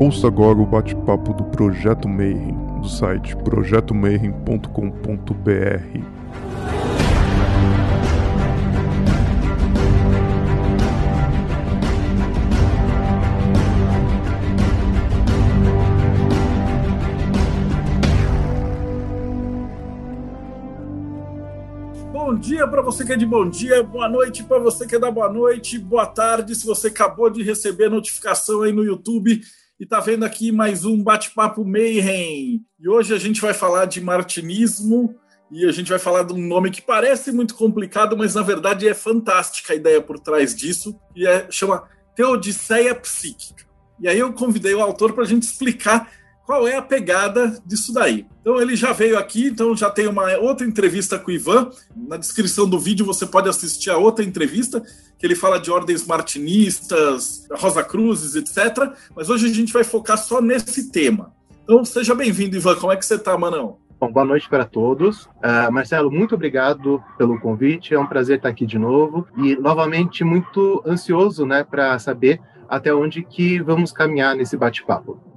Ouça agora o bate-papo do Projeto Mayhem, do site projetomayhem.com.br. Bom dia para você que é de bom dia, boa noite para você que é da boa noite, boa tarde se você acabou de receber notificação aí no YouTube e tá vendo aqui mais um bate-papo Mayhem. E hoje a gente vai falar de martinismo e a gente vai falar de um nome que parece muito complicado, mas na verdade é fantástica a ideia por trás disso, e é chama Teodiceia Psíquica. E aí eu convidei o autor para a gente explicar qual é a pegada disso daí. Então ele já veio aqui, então já tem uma outra entrevista com o Ivan. Na descrição do vídeo você pode assistir a outra entrevista, que ele fala de ordens martinistas, Rosa Cruzes, etc. Mas hoje a gente vai focar só nesse tema. Então seja bem-vindo, Ivan. Como é que você está, Manão? Bom, boa noite para todos. Uh, Marcelo, muito obrigado pelo convite. É um prazer estar aqui de novo e novamente muito ansioso, né, para saber até onde que vamos caminhar nesse bate-papo.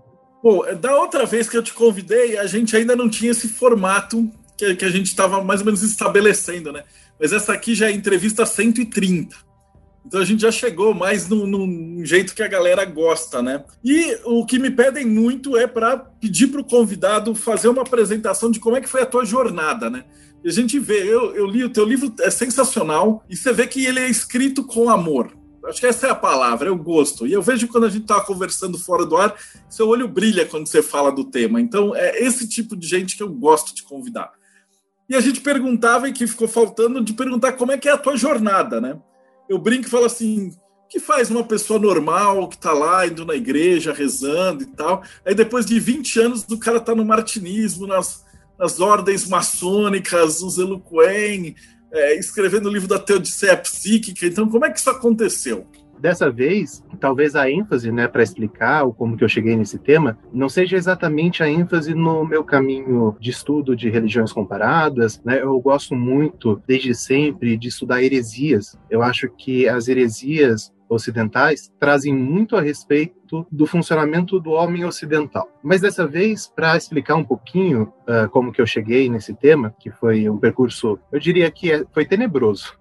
Bom, da outra vez que eu te convidei, a gente ainda não tinha esse formato que, que a gente estava mais ou menos estabelecendo, né? Mas essa aqui já é entrevista 130. Então a gente já chegou mais num, num jeito que a galera gosta, né? E o que me pedem muito é para pedir para o convidado fazer uma apresentação de como é que foi a tua jornada, né? E a gente vê, eu, eu li o teu livro, é sensacional, e você vê que ele é escrito com amor. Acho que essa é a palavra, é o gosto. E eu vejo quando a gente está conversando fora do ar, seu olho brilha quando você fala do tema. Então, é esse tipo de gente que eu gosto de convidar. E a gente perguntava, e que ficou faltando, de perguntar como é que é a tua jornada, né? Eu brinco e falo assim, o que faz uma pessoa normal que está lá indo na igreja, rezando e tal? Aí depois de 20 anos, o cara está no martinismo, nas, nas ordens maçônicas, no Zeluquem, é, escrevendo o livro da Teodiceia Psíquica. Então, como é que isso aconteceu? Dessa vez, talvez a ênfase, né, para explicar como que eu cheguei nesse tema, não seja exatamente a ênfase no meu caminho de estudo de religiões comparadas, né? Eu gosto muito, desde sempre, de estudar heresias. Eu acho que as heresias ocidentais trazem muito a respeito do funcionamento do homem ocidental. Mas dessa vez, para explicar um pouquinho uh, como que eu cheguei nesse tema, que foi um percurso, eu diria que é, foi tenebroso.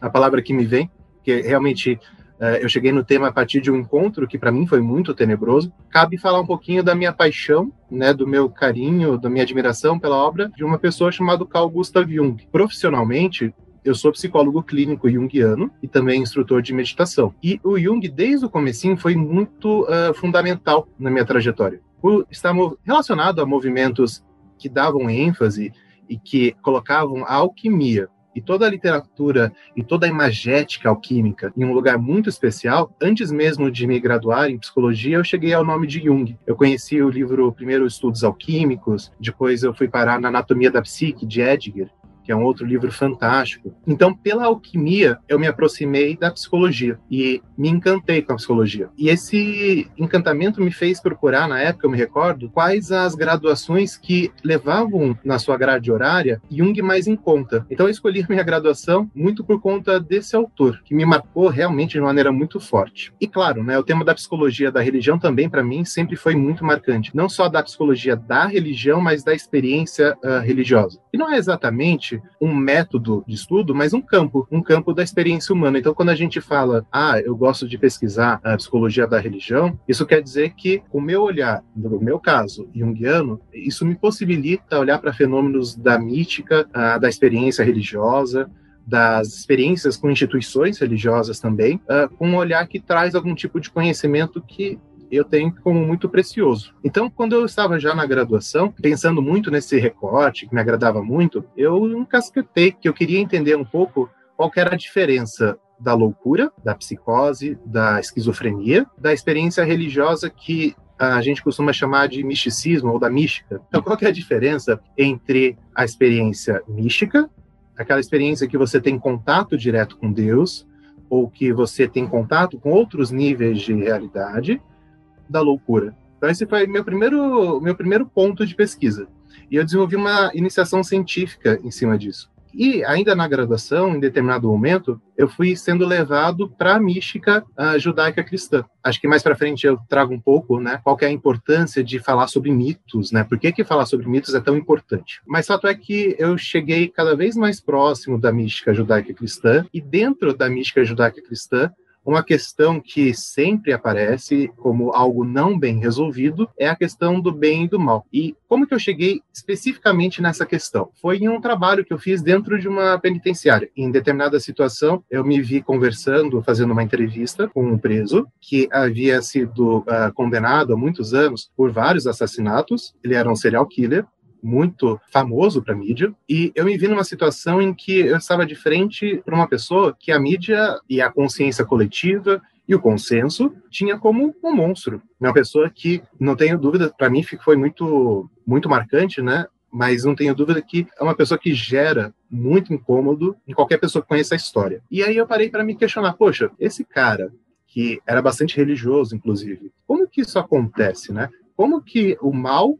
A palavra que me vem, que realmente uh, eu cheguei no tema a partir de um encontro que para mim foi muito tenebroso. Cabe falar um pouquinho da minha paixão, né, do meu carinho, da minha admiração pela obra de uma pessoa chamada Carl Gustav Jung. Profissionalmente, eu sou psicólogo clínico junguiano e também instrutor de meditação. E o Jung, desde o comecinho, foi muito uh, fundamental na minha trajetória. Por estar relacionado a movimentos que davam ênfase e que colocavam a alquimia e toda a literatura e toda a imagética alquímica em um lugar muito especial, antes mesmo de me graduar em psicologia, eu cheguei ao nome de Jung. Eu conheci o livro primeiro Estudos Alquímicos, depois eu fui parar na Anatomia da Psique de Edgar, que é um outro livro fantástico. Então, pela alquimia, eu me aproximei da psicologia e me encantei com a psicologia. E esse encantamento me fez procurar, na época, eu me recordo, quais as graduações que levavam na sua grade horária Jung mais em conta. Então, eu escolhi minha graduação muito por conta desse autor, que me marcou realmente de maneira muito forte. E claro, né, o tema da psicologia da religião também, para mim, sempre foi muito marcante. Não só da psicologia da religião, mas da experiência uh, religiosa. E não é exatamente um método de estudo, mas um campo, um campo da experiência humana. Então, quando a gente fala, ah, eu gosto de pesquisar a psicologia da religião, isso quer dizer que o meu olhar, no meu caso, junguiano, isso me possibilita olhar para fenômenos da mítica, ah, da experiência religiosa, das experiências com instituições religiosas também, uh, com um olhar que traz algum tipo de conhecimento que eu tenho como muito precioso. Então, quando eu estava já na graduação, pensando muito nesse recorte, que me agradava muito, eu encasquetei que eu queria entender um pouco qual era a diferença da loucura, da psicose, da esquizofrenia, da experiência religiosa que a gente costuma chamar de misticismo ou da mística. Então, qual é a diferença entre a experiência mística, aquela experiência que você tem contato direto com Deus, ou que você tem contato com outros níveis de realidade, da loucura. Então esse foi meu primeiro meu primeiro ponto de pesquisa. E eu desenvolvi uma iniciação científica em cima disso. E ainda na graduação, em determinado momento, eu fui sendo levado para a mística uh, judaica cristã. Acho que mais para frente eu trago um pouco, né, qual é a importância de falar sobre mitos, né? Por que, que falar sobre mitos é tão importante? Mas fato é que eu cheguei cada vez mais próximo da mística judaica cristã e dentro da mística judaica cristã uma questão que sempre aparece como algo não bem resolvido é a questão do bem e do mal. E como que eu cheguei especificamente nessa questão? Foi em um trabalho que eu fiz dentro de uma penitenciária. Em determinada situação, eu me vi conversando, fazendo uma entrevista com um preso que havia sido uh, condenado há muitos anos por vários assassinatos. Ele era um serial killer muito famoso para a mídia, e eu me vi numa situação em que eu estava de frente para uma pessoa que a mídia e a consciência coletiva e o consenso tinha como um monstro. Uma pessoa que, não tenho dúvida, para mim foi muito, muito marcante, né? Mas não tenho dúvida que é uma pessoa que gera muito incômodo em qualquer pessoa que conheça a história. E aí eu parei para me questionar: poxa, esse cara, que era bastante religioso, inclusive, como que isso acontece, né? Como que o mal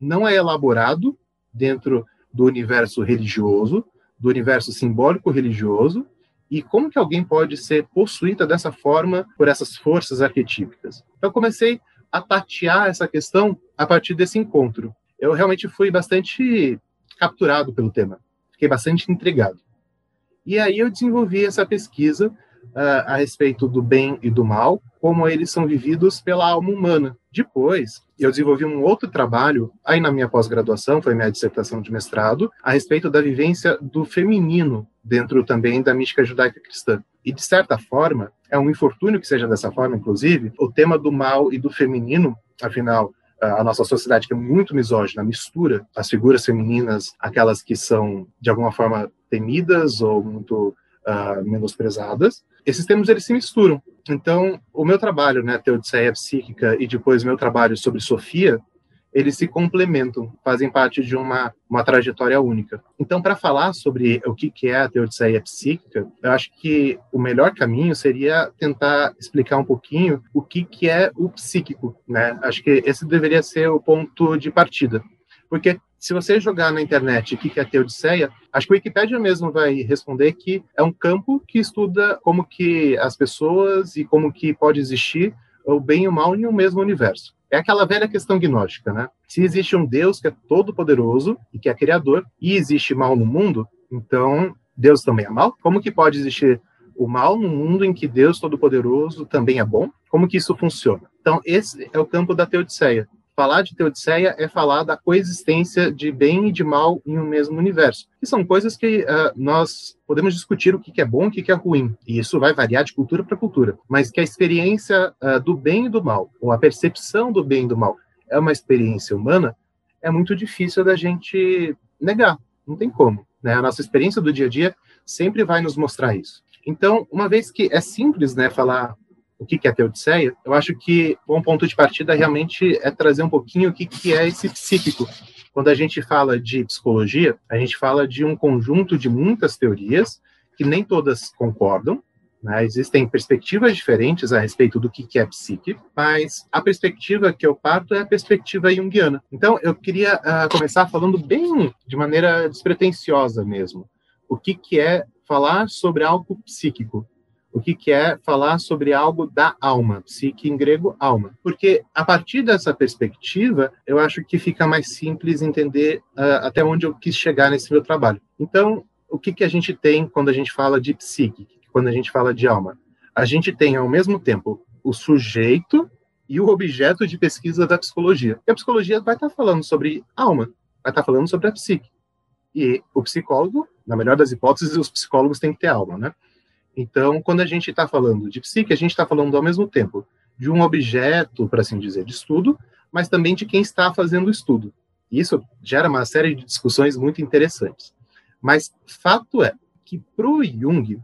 não é elaborado dentro do universo religioso, do universo simbólico religioso, e como que alguém pode ser possuída dessa forma por essas forças arquetípicas. Então comecei a tatear essa questão a partir desse encontro. Eu realmente fui bastante capturado pelo tema, fiquei bastante intrigado. E aí eu desenvolvi essa pesquisa uh, a respeito do bem e do mal, como eles são vividos pela alma humana. Depois, eu desenvolvi um outro trabalho, aí na minha pós-graduação, foi minha dissertação de mestrado, a respeito da vivência do feminino dentro também da mística judaica cristã. E, de certa forma, é um infortúnio que seja dessa forma, inclusive, o tema do mal e do feminino, afinal, a nossa sociedade que é muito misógina mistura as figuras femininas, aquelas que são de alguma forma temidas ou muito uh, menosprezadas, esses termos eles se misturam. Então, o meu trabalho, né, Teodiceia Psíquica, e depois meu trabalho sobre Sofia, eles se complementam, fazem parte de uma, uma trajetória única. Então, para falar sobre o que, que é a teodiceia psíquica, eu acho que o melhor caminho seria tentar explicar um pouquinho o que, que é o psíquico. Né? Acho que esse deveria ser o ponto de partida. Porque se você jogar na internet o que é teodiceia, acho que o Wikipedia mesmo vai responder que é um campo que estuda como que as pessoas e como que pode existir o bem e o mal em um mesmo universo. É aquela velha questão gnóstica, né? Se existe um Deus que é todo poderoso e que é criador e existe mal no mundo, então Deus também é mal? Como que pode existir o mal num mundo em que Deus todo-poderoso também é bom? Como que isso funciona? Então, esse é o campo da teodiceia falar de Teodiceia é falar da coexistência de bem e de mal em um mesmo universo. Que são coisas que uh, nós podemos discutir o que é bom e o que é ruim. E isso vai variar de cultura para cultura. Mas que a experiência uh, do bem e do mal, ou a percepção do bem e do mal, é uma experiência humana, é muito difícil da gente negar. Não tem como. Né? A nossa experiência do dia a dia sempre vai nos mostrar isso. Então, uma vez que é simples né, falar o que é Teodiceia, eu acho que um ponto de partida realmente é trazer um pouquinho o que é esse psíquico. Quando a gente fala de psicologia, a gente fala de um conjunto de muitas teorias que nem todas concordam, né? Existem perspectivas diferentes a respeito do que é psique, mas a perspectiva que eu parto é a perspectiva junguiana. Então, eu queria uh, começar falando bem de maneira despretensiosa mesmo. O que, que é falar sobre algo psíquico? O que, que é falar sobre algo da alma, psique em grego, alma. Porque a partir dessa perspectiva, eu acho que fica mais simples entender uh, até onde eu quis chegar nesse meu trabalho. Então, o que, que a gente tem quando a gente fala de psique, quando a gente fala de alma? A gente tem, ao mesmo tempo, o sujeito e o objeto de pesquisa da psicologia. E a psicologia vai estar falando sobre alma, vai estar falando sobre a psique. E o psicólogo, na melhor das hipóteses, os psicólogos têm que ter alma, né? Então, quando a gente está falando de psique, a gente está falando ao mesmo tempo de um objeto, para assim dizer, de estudo, mas também de quem está fazendo o estudo. Isso gera uma série de discussões muito interessantes. Mas fato é que para o Jung,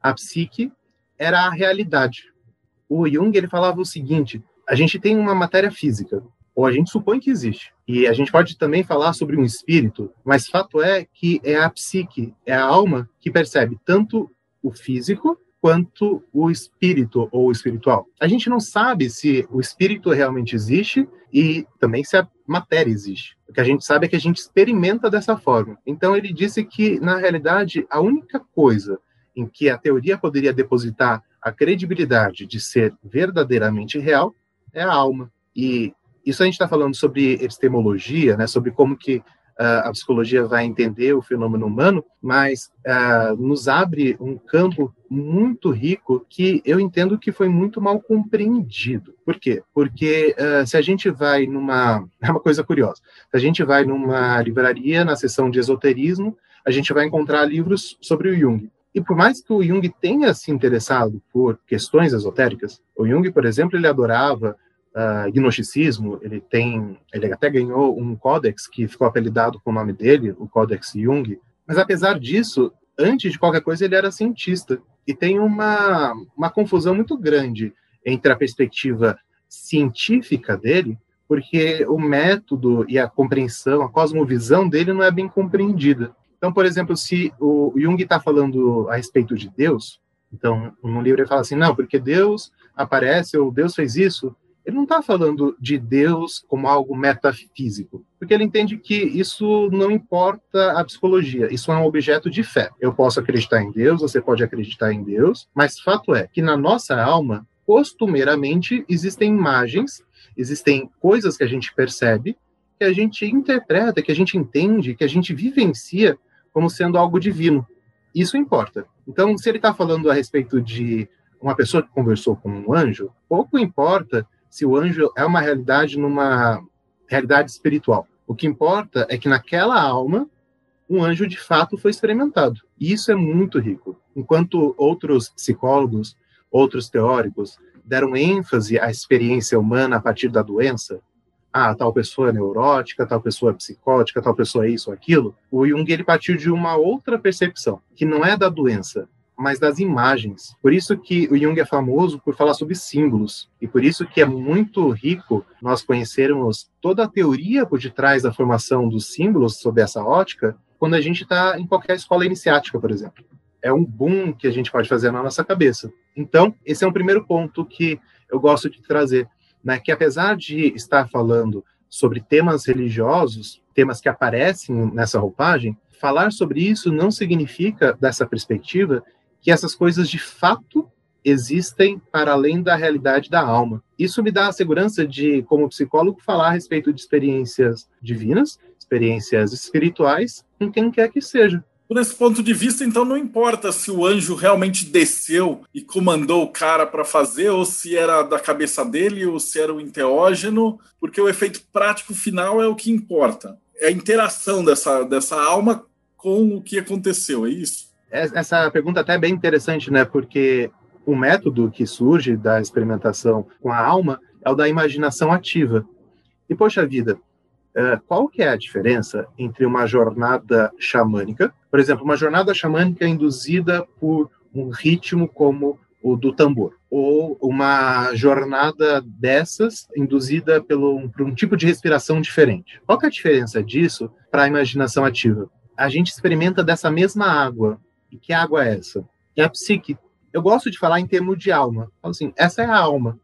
a psique era a realidade. O Jung ele falava o seguinte: a gente tem uma matéria física, ou a gente supõe que existe. E a gente pode também falar sobre um espírito, mas fato é que é a psique, é a alma que percebe tanto o físico quanto o espírito ou o espiritual. A gente não sabe se o espírito realmente existe e também se a matéria existe. O que a gente sabe é que a gente experimenta dessa forma. Então ele disse que, na realidade, a única coisa em que a teoria poderia depositar a credibilidade de ser verdadeiramente real é a alma. E isso a gente está falando sobre epistemologia, né, sobre como que a psicologia vai entender o fenômeno humano, mas uh, nos abre um campo muito rico que eu entendo que foi muito mal compreendido. Por quê? Porque uh, se a gente vai numa. É uma coisa curiosa. Se a gente vai numa livraria, na seção de esoterismo, a gente vai encontrar livros sobre o Jung. E por mais que o Jung tenha se interessado por questões esotéricas, o Jung, por exemplo, ele adorava uh, gnosticismo, ele tem, ele até ganhou um códex que ficou apelidado com o nome dele, o Códex Jung. Mas apesar disso, antes de qualquer coisa, ele era cientista. E tem uma, uma confusão muito grande entre a perspectiva científica dele, porque o método e a compreensão, a cosmovisão dele não é bem compreendida. Então, por exemplo, se o Jung está falando a respeito de Deus, então, no livro ele fala assim, não, porque Deus aparece ou Deus fez isso, ele não está falando de Deus como algo metafísico, porque ele entende que isso não importa a psicologia, isso é um objeto de fé. Eu posso acreditar em Deus, você pode acreditar em Deus, mas fato é que na nossa alma, costumeiramente, existem imagens, existem coisas que a gente percebe, que a gente interpreta, que a gente entende, que a gente vivencia como sendo algo divino. Isso importa. Então, se ele está falando a respeito de uma pessoa que conversou com um anjo, pouco importa se o anjo é uma realidade numa realidade espiritual. O que importa é que naquela alma um anjo de fato foi experimentado. E isso é muito rico. Enquanto outros psicólogos, outros teóricos deram ênfase à experiência humana a partir da doença, ah, tal pessoa é neurótica, tal pessoa é psicótica, tal pessoa é isso ou aquilo, o Jung ele partiu de uma outra percepção, que não é da doença, mas das imagens. Por isso que o Jung é famoso por falar sobre símbolos, e por isso que é muito rico nós conhecermos toda a teoria por detrás da formação dos símbolos sob essa ótica, quando a gente está em qualquer escola iniciática, por exemplo. É um boom que a gente pode fazer na nossa cabeça. Então, esse é um primeiro ponto que eu gosto de trazer né, que apesar de estar falando sobre temas religiosos, temas que aparecem nessa roupagem, falar sobre isso não significa, dessa perspectiva, que essas coisas de fato existem para além da realidade da alma. Isso me dá a segurança de, como psicólogo, falar a respeito de experiências divinas, experiências espirituais, com quem quer que seja. Por esse ponto de vista, então, não importa se o anjo realmente desceu e comandou o cara para fazer, ou se era da cabeça dele, ou se era o enteógeno, porque o efeito prático final é o que importa. É a interação dessa, dessa alma com o que aconteceu, é isso? É, essa pergunta até é bem interessante, né? Porque o método que surge da experimentação com a alma é o da imaginação ativa. E, poxa vida, Uh, qual que é a diferença entre uma jornada xamânica, por exemplo, uma jornada xamânica induzida por um ritmo como o do tambor, ou uma jornada dessas induzida pelo, por um tipo de respiração diferente. Qual que é a diferença disso para a imaginação ativa? A gente experimenta dessa mesma água. E que água é essa? É a psique. Eu gosto de falar em termos de alma. Assim, essa é a alma.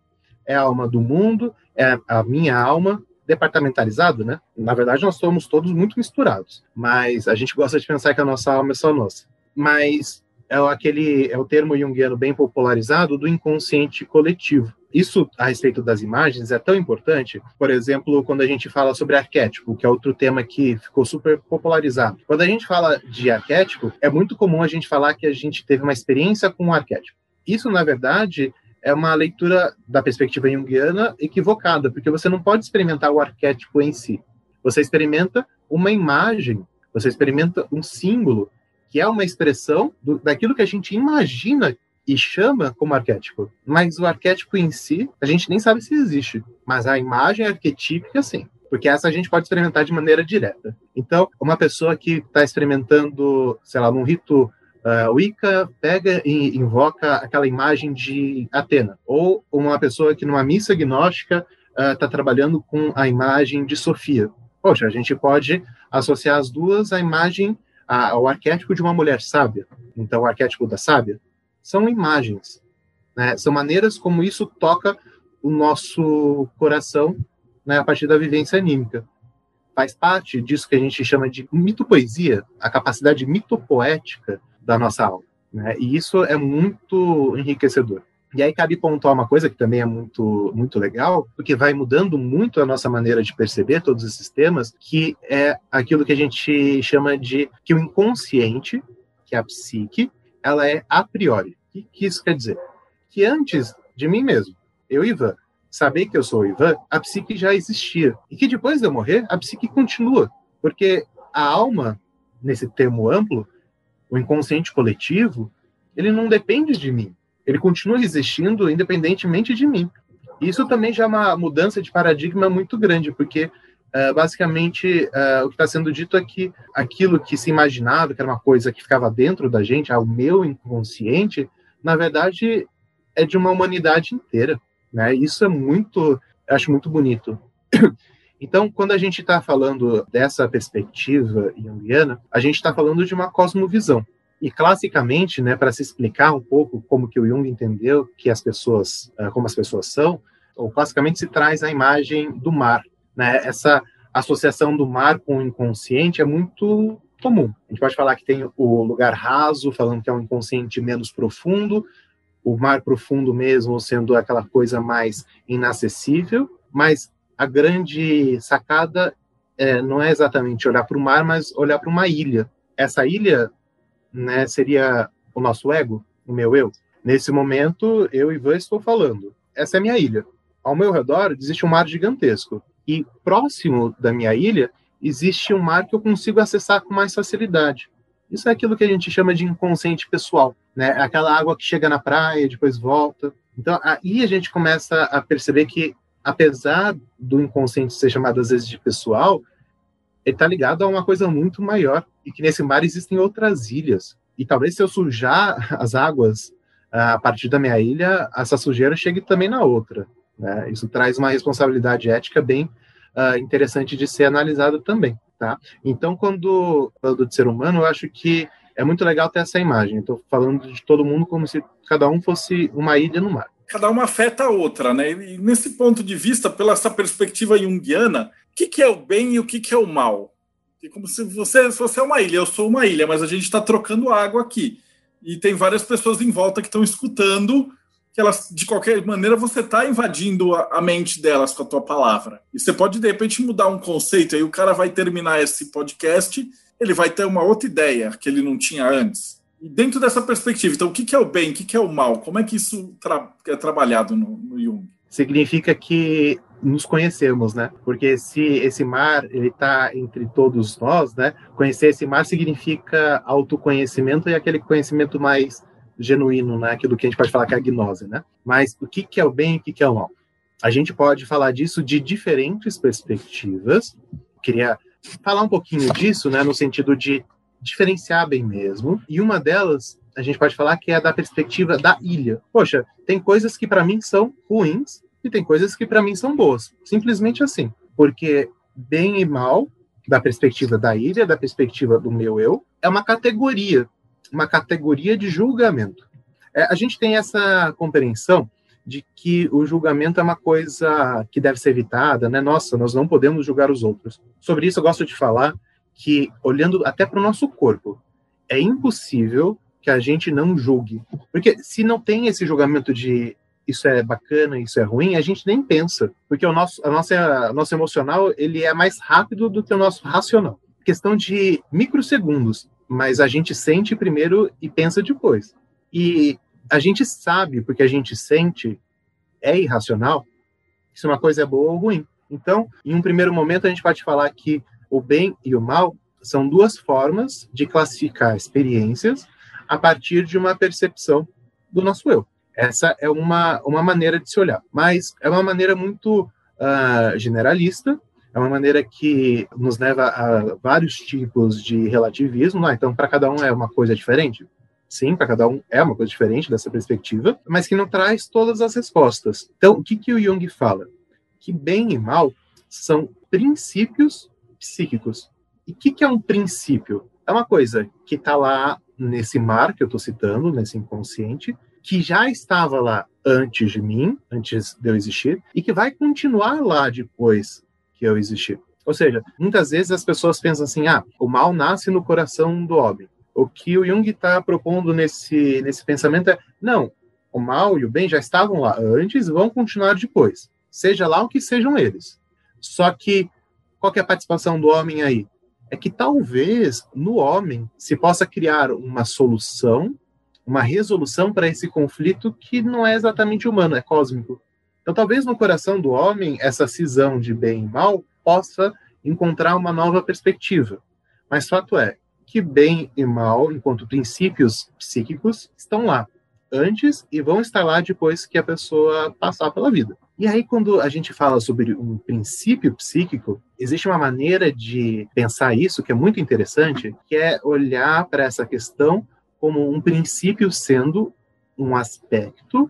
É a alma do mundo, é a minha alma, departamentalizado, né? Na verdade, nós somos todos muito misturados, mas a gente gosta de pensar que a nossa alma é só nossa. Mas é aquele é o termo junguiano bem popularizado do inconsciente coletivo. Isso a respeito das imagens é tão importante, por exemplo, quando a gente fala sobre arquétipo, que é outro tema que ficou super popularizado. Quando a gente fala de arquétipo, é muito comum a gente falar que a gente teve uma experiência com um arquétipo. Isso, na verdade, é uma leitura da perspectiva junguiana equivocada, porque você não pode experimentar o arquétipo em si. Você experimenta uma imagem, você experimenta um símbolo, que é uma expressão do, daquilo que a gente imagina e chama como arquétipo. Mas o arquétipo em si, a gente nem sabe se existe. Mas a imagem arquetípica, sim. Porque essa a gente pode experimentar de maneira direta. Então, uma pessoa que está experimentando, sei lá, num rito Uh, o Ica pega e invoca aquela imagem de Atena, ou uma pessoa que numa missa gnóstica está uh, trabalhando com a imagem de Sofia. Poxa, a gente pode associar as duas à imagem, ao arquétipo de uma mulher sábia. Então, o arquétipo da sábia são imagens, né? são maneiras como isso toca o nosso coração né, a partir da vivência anímica. faz parte disso que a gente chama de mitopoesia, a capacidade mitopoética da nossa alma. Né? E isso é muito enriquecedor. E aí cabe pontuar uma coisa que também é muito, muito legal, porque vai mudando muito a nossa maneira de perceber todos esses temas, que é aquilo que a gente chama de que o inconsciente, que é a psique, ela é a priori. O que, isso quer dizer? Que antes de mim mesmo, eu, Ivan, saber que eu sou o Ivan, a psique já existia. E que depois de eu morrer, a psique continua. Porque a alma, nesse termo amplo, o inconsciente coletivo, ele não depende de mim ele continua existindo independentemente de mim. Isso também já é uma mudança de paradigma muito grande, porque uh, basicamente uh, o que está sendo dito é que aquilo que se imaginava que era uma coisa que ficava dentro da gente, ao meu inconsciente, na verdade é de uma humanidade inteira. Né? Isso é muito, acho muito bonito. Então, quando a gente está falando dessa perspectiva junguiana, a gente está falando de uma cosmovisão. E classicamente, né, para se explicar um pouco como que o Jung entendeu que as pessoas, eh, como as pessoas são, ou classicamente se traz a imagem do mar, né? Essa associação do mar com o inconsciente é muito comum. A gente pode falar que tem o lugar raso, falando que é um inconsciente menos profundo, o mar profundo mesmo sendo aquela coisa mais inacessível, mas a grande sacada é, não é exatamente olhar para o mar, mas olhar para uma ilha. Essa ilha né, seria o nosso ego, o meu eu. Nesse momento, eu e Ivan estou falando. Essa é minha ilha. Ao meu redor existe um mar gigantesco. E próximo da minha ilha existe um mar que eu consigo acessar com mais facilidade. Isso é aquilo que a gente chama de inconsciente pessoal, né? Aquela água que chega na praia, depois volta. Então, aí a gente começa a perceber que, apesar do inconsciente ser chamado às vezes de pessoal, ele está ligado a uma coisa muito maior e que nesse mar existem outras ilhas. E talvez se eu sujar as águas ah, a partir da minha ilha, essa sujeira chegue também na outra. Né? Isso traz uma responsabilidade ética bem uh, interessante de ser analisada também. Tá? Então, quando falando de ser humano, eu acho que é muito legal ter essa imagem. Estou falando de todo mundo como se cada um fosse uma ilha no mar. Cada uma afeta a outra, né? E nesse ponto de vista, pela essa perspectiva junguiana, o que, que é o bem e o que, que é o mal? É como se você, se você é uma ilha, eu sou uma ilha, mas a gente está trocando água aqui. E tem várias pessoas em volta que estão escutando, que elas, de qualquer maneira, você está invadindo a, a, mente delas com a tua palavra. E você pode, de repente, mudar um conceito, aí o cara vai terminar esse podcast, ele vai ter uma outra ideia que ele não tinha antes. E dentro dessa perspectiva, então, o que, é o bem, o que, é o mal? Como é que isso tra é trabalhado no, no Jung? Significa que nos conhecemos, né? Porque se esse mar ele está entre todos nós, né? Conhecer esse mar significa autoconhecimento e aquele conhecimento mais genuíno, né? Aquilo que a gente pode falar que é a gnose, né? Mas o que, que é o bem e o que, que é o mal? A gente pode falar disso de diferentes perspectivas. Queria falar um pouquinho disso, né? No sentido de diferenciar bem mesmo. E uma delas a gente pode falar que é da perspectiva da ilha. Poxa, tem coisas que para mim são ruins e tem coisas que para mim são boas. Simplesmente assim. Porque bem e mal, da perspectiva da ilha, da perspectiva do meu eu, é uma categoria, uma categoria de julgamento. É, a gente tem essa compreensão de que o julgamento é uma coisa que deve ser evitada, né? Nossa, nós não podemos julgar os outros. Sobre isso eu gosto de falar que, olhando até para o nosso corpo, é impossível que a gente não julgue. Porque se não tem esse julgamento de isso é bacana, isso é ruim, a gente nem pensa, porque o nosso, a nossa, nosso emocional ele é mais rápido do que o nosso racional. Questão de microsegundos, mas a gente sente primeiro e pensa depois. E a gente sabe, porque a gente sente, é irracional, se uma coisa é boa ou ruim. Então, em um primeiro momento, a gente pode falar que o bem e o mal são duas formas de classificar experiências a partir de uma percepção do nosso eu. Essa é uma, uma maneira de se olhar, mas é uma maneira muito uh, generalista, é uma maneira que nos leva a vários tipos de relativismo. Ah, então, para cada um é uma coisa diferente? Sim, para cada um é uma coisa diferente dessa perspectiva, mas que não traz todas as respostas. Então, o que, que o Jung fala? Que bem e mal são princípios psíquicos. E o que, que é um princípio? É uma coisa que está lá nesse mar que eu estou citando, nesse inconsciente, que já estava lá antes de mim, antes de eu existir, e que vai continuar lá depois que eu existir. Ou seja, muitas vezes as pessoas pensam assim: ah, o mal nasce no coração do homem. O que o Jung está propondo nesse, nesse pensamento é: não, o mal e o bem já estavam lá antes vão continuar depois, seja lá o que sejam eles. Só que qual que é a participação do homem aí? É que talvez no homem se possa criar uma solução, uma resolução para esse conflito que não é exatamente humano, é cósmico. Então, talvez no coração do homem, essa cisão de bem e mal possa encontrar uma nova perspectiva. Mas fato é que bem e mal, enquanto princípios psíquicos, estão lá antes e vão estar lá depois que a pessoa passar pela vida. E aí, quando a gente fala sobre um princípio psíquico, existe uma maneira de pensar isso que é muito interessante, que é olhar para essa questão como um princípio sendo um aspecto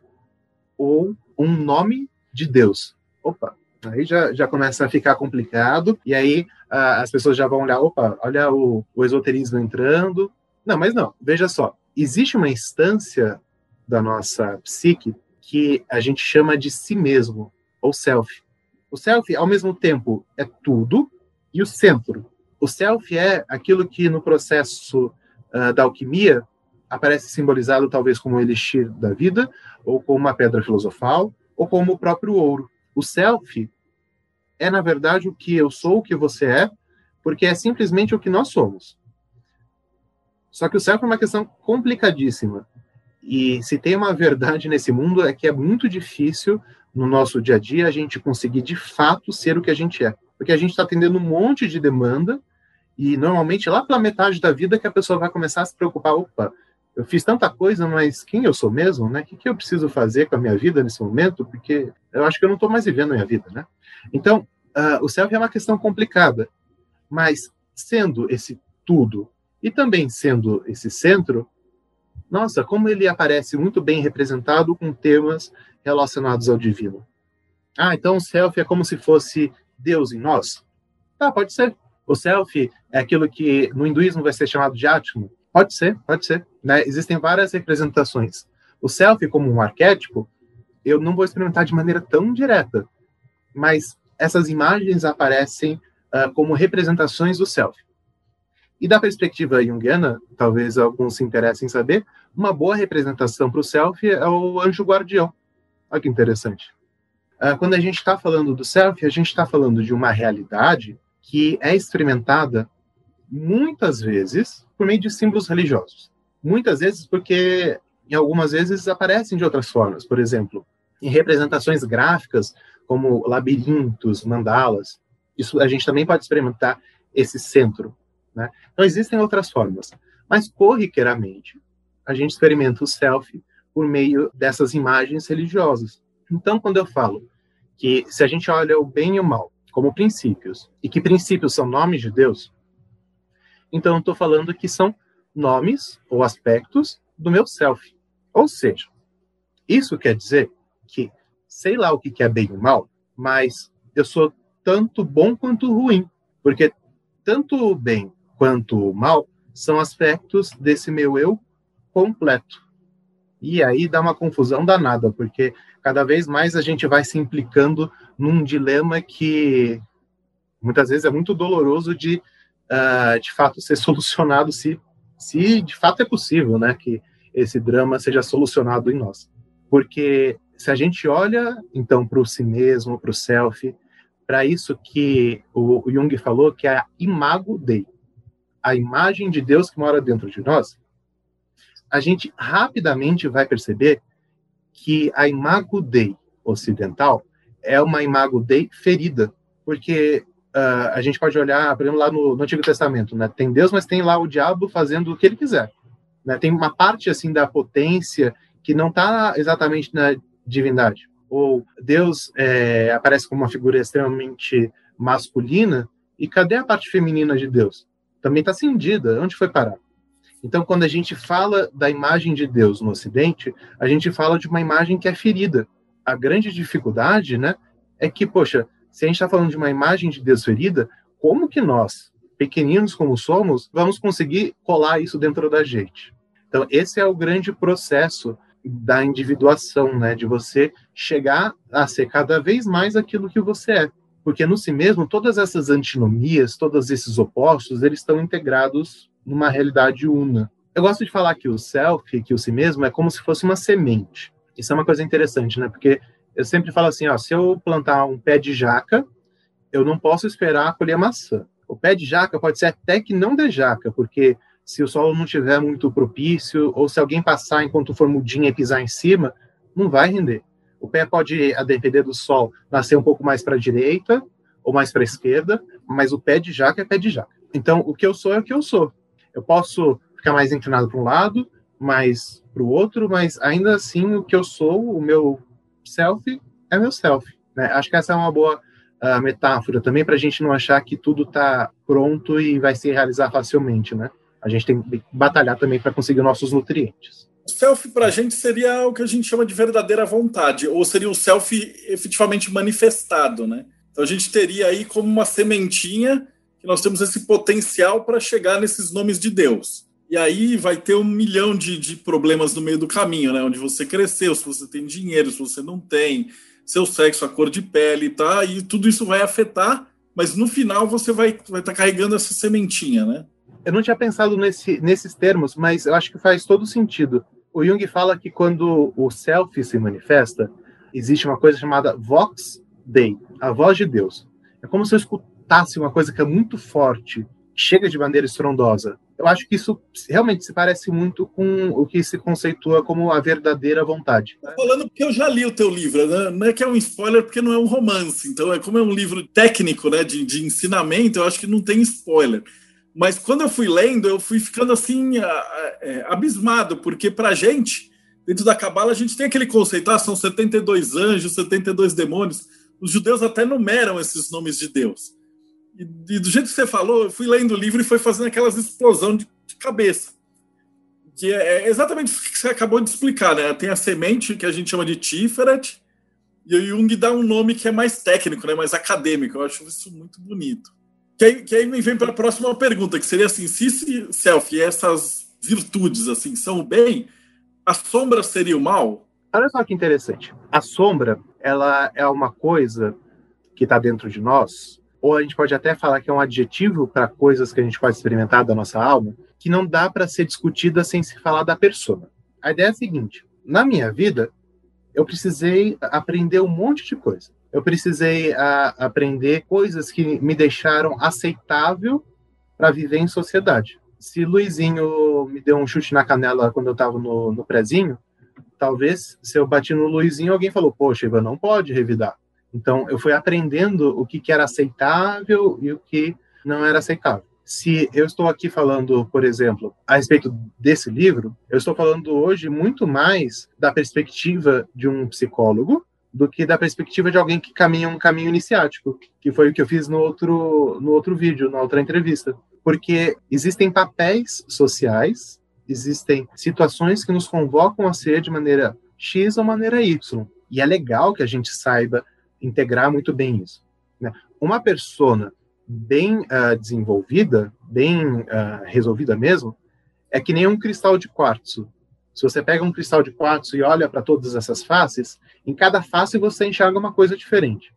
ou um nome de Deus. Opa, aí já, já começa a ficar complicado, e aí as pessoas já vão olhar, opa, olha o, o esoterismo entrando. Não, mas não, veja só, existe uma instância da nossa psique que a gente chama de si mesmo, ou self. O self, ao mesmo tempo, é tudo e o centro. O self é aquilo que no processo uh, da alquimia aparece simbolizado talvez como o elixir da vida, ou como uma pedra filosofal, ou como o próprio ouro. O self é, na verdade, o que eu sou, o que você é, porque é simplesmente o que nós somos. Só que o self é uma questão complicadíssima. E se tem uma verdade nesse mundo é que é muito difícil no nosso dia a dia a gente conseguir de fato ser o que a gente é. Porque a gente está atendendo um monte de demanda e normalmente lá pela metade da vida que a pessoa vai começar a se preocupar, opa, eu fiz tanta coisa, mas quem eu sou mesmo, né? O que, que eu preciso fazer com a minha vida nesse momento? Porque eu acho que eu não estou mais vivendo a minha vida, né? Então, uh, o self é uma questão complicada, mas sendo esse tudo e também sendo esse centro, nossa, como ele aparece muito bem representado com temas relacionados ao divino. Ah, então o self é como se fosse Deus em nós? Tá, pode ser. O self é aquilo que no hinduísmo vai ser chamado de Atman, Pode ser, pode ser. Né? Existem várias representações. O self, como um arquétipo, eu não vou experimentar de maneira tão direta, mas essas imagens aparecem uh, como representações do self. E da perspectiva junguiana, talvez alguns se interessem em saber, uma boa representação para o self é o anjo guardião. Olha que interessante. Uh, quando a gente está falando do self, a gente está falando de uma realidade que é experimentada muitas vezes por meio de símbolos religiosos. Muitas vezes porque, em algumas vezes, aparecem de outras formas. Por exemplo, em representações gráficas, como labirintos, mandalas. Isso a gente também pode experimentar esse centro. Né? Então, existem outras formas. Mas, corriqueiramente, a gente experimenta o self por meio dessas imagens religiosas. Então, quando eu falo que se a gente olha o bem e o mal como princípios, e que princípios são nomes de Deus, então, estou falando que são nomes ou aspectos do meu self. Ou seja, isso quer dizer que sei lá o que é bem e mal, mas eu sou tanto bom quanto ruim, porque tanto o bem quanto o mal são aspectos desse meu eu completo. E aí dá uma confusão danada, porque cada vez mais a gente vai se implicando num dilema que muitas vezes é muito doloroso de uh, de fato ser solucionado se, se de fato é possível, né, que esse drama seja solucionado em nós. Porque se a gente olha então para o si mesmo, para o self, para isso que o, o Jung falou, que é a imago Dei, a imagem de Deus que mora dentro de nós, a gente rapidamente vai perceber que a imago Dei ocidental é uma imago Dei ferida, porque uh, a gente pode olhar, por exemplo, lá no, no, Antigo Testamento, né? Tem Deus, mas tem lá o diabo fazendo o que ele quiser. Né? Tem uma parte assim da potência que não está exatamente na divindade. Ou Deus é, aparece como uma figura extremamente masculina e cadê a parte feminina de Deus? Também está cindida. Onde foi parar? Então, quando a gente fala da imagem de Deus no Ocidente, a gente fala de uma imagem que é ferida. A grande dificuldade, né, é que, poxa, se a gente está falando de uma imagem de Deus ferida, como que nós, pequeninos como somos, vamos conseguir colar isso dentro da gente? Então, esse é o grande processo da individuação, né? De você chegar a ser cada vez mais aquilo que você é. Porque no si mesmo, todas essas antinomias, todos esses opostos, eles estão integrados numa realidade una. Eu gosto de falar que o self, que o si mesmo, é como se fosse uma semente. Isso é uma coisa interessante, né? Porque eu sempre falo assim, ó, se eu plantar um pé de jaca, eu não posso esperar colher maçã. O pé de jaca pode ser até que não dê jaca, porque se o solo não tiver muito propício, ou se alguém passar enquanto for mudinha e pisar em cima, não vai render. O pé pode, a depender do sol, nascer um pouco mais para a direita ou mais para a esquerda, mas o pé de jaca é pé de jaca. Então, o que eu sou é o que eu sou. Eu posso ficar mais inclinado para um lado, mais para o outro, mas ainda assim o que eu sou, o meu self, é meu self. Né? Acho que essa é uma boa uh, metáfora também para a gente não achar que tudo está pronto e vai se realizar facilmente, né? A gente tem que batalhar também para conseguir nossos nutrientes. Self para a gente seria o que a gente chama de verdadeira vontade, ou seria o self efetivamente manifestado, né? Então a gente teria aí como uma sementinha que nós temos esse potencial para chegar nesses nomes de Deus. E aí vai ter um milhão de, de problemas no meio do caminho, né? Onde você cresceu, se você tem dinheiro, se você não tem, seu sexo, a cor de pele, tá? E tudo isso vai afetar, mas no final você vai estar vai tá carregando essa sementinha, né? Eu não tinha pensado nesse, nesses termos, mas eu acho que faz todo sentido. O Jung fala que quando o self se manifesta, existe uma coisa chamada vox dei, a voz de Deus. É como se eu escutasse uma coisa que é muito forte, chega de maneira estrondosa. Eu acho que isso realmente se parece muito com o que se conceitua como a verdadeira vontade. Tô falando porque eu já li o teu livro, né? não é que é um spoiler porque não é um romance, então é como é um livro técnico, né, de, de ensinamento, eu acho que não tem spoiler. Mas quando eu fui lendo, eu fui ficando assim, é, abismado, porque para gente, dentro da Cabala, a gente tem aquele conceito: ah, são 72 anjos, 72 demônios. Os judeus até numeram esses nomes de Deus. E, e do jeito que você falou, eu fui lendo o livro e foi fazendo aquelas explosão de, de cabeça. Que é, é, exatamente o que você acabou de explicar, né? Tem a semente, que a gente chama de Tiferet, e o Jung dá um nome que é mais técnico, né? mais acadêmico. Eu acho isso muito bonito. Que aí, que aí me vem para a próxima pergunta, que seria assim: se esse self e essas virtudes assim são o bem, a sombra seria o mal? Olha só que interessante. A sombra, ela é uma coisa que está dentro de nós, ou a gente pode até falar que é um adjetivo para coisas que a gente pode experimentar da nossa alma, que não dá para ser discutida sem se falar da persona. A ideia é a seguinte: na minha vida, eu precisei aprender um monte de coisa eu precisei a, aprender coisas que me deixaram aceitável para viver em sociedade. Se Luizinho me deu um chute na canela quando eu estava no, no prezinho, talvez se eu bati no Luizinho, alguém falou: Poxa, Ivan, não pode revidar. Então, eu fui aprendendo o que, que era aceitável e o que não era aceitável. Se eu estou aqui falando, por exemplo, a respeito desse livro, eu estou falando hoje muito mais da perspectiva de um psicólogo do que da perspectiva de alguém que caminha um caminho iniciático, que foi o que eu fiz no outro, no outro vídeo, na outra entrevista. Porque existem papéis sociais, existem situações que nos convocam a ser de maneira X ou maneira Y. E é legal que a gente saiba integrar muito bem isso. Né? Uma persona bem uh, desenvolvida, bem uh, resolvida mesmo, é que nem um cristal de quartzo. Se você pega um cristal de quartzo e olha para todas essas faces, em cada face você enxerga uma coisa diferente.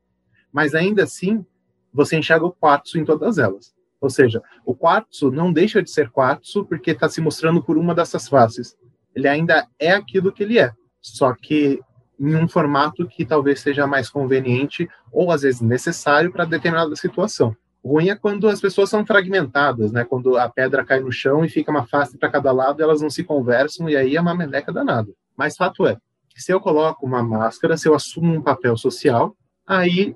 Mas ainda assim, você enxerga o quartzo em todas elas. Ou seja, o quartzo não deixa de ser quartzo porque está se mostrando por uma dessas faces. Ele ainda é aquilo que ele é, só que em um formato que talvez seja mais conveniente ou às vezes necessário para determinada situação. Ruim é quando as pessoas são fragmentadas, né? Quando a pedra cai no chão e fica uma face para cada lado, elas não se conversam e aí é uma meleca danada. Mas fato é, se eu coloco uma máscara, se eu assumo um papel social, aí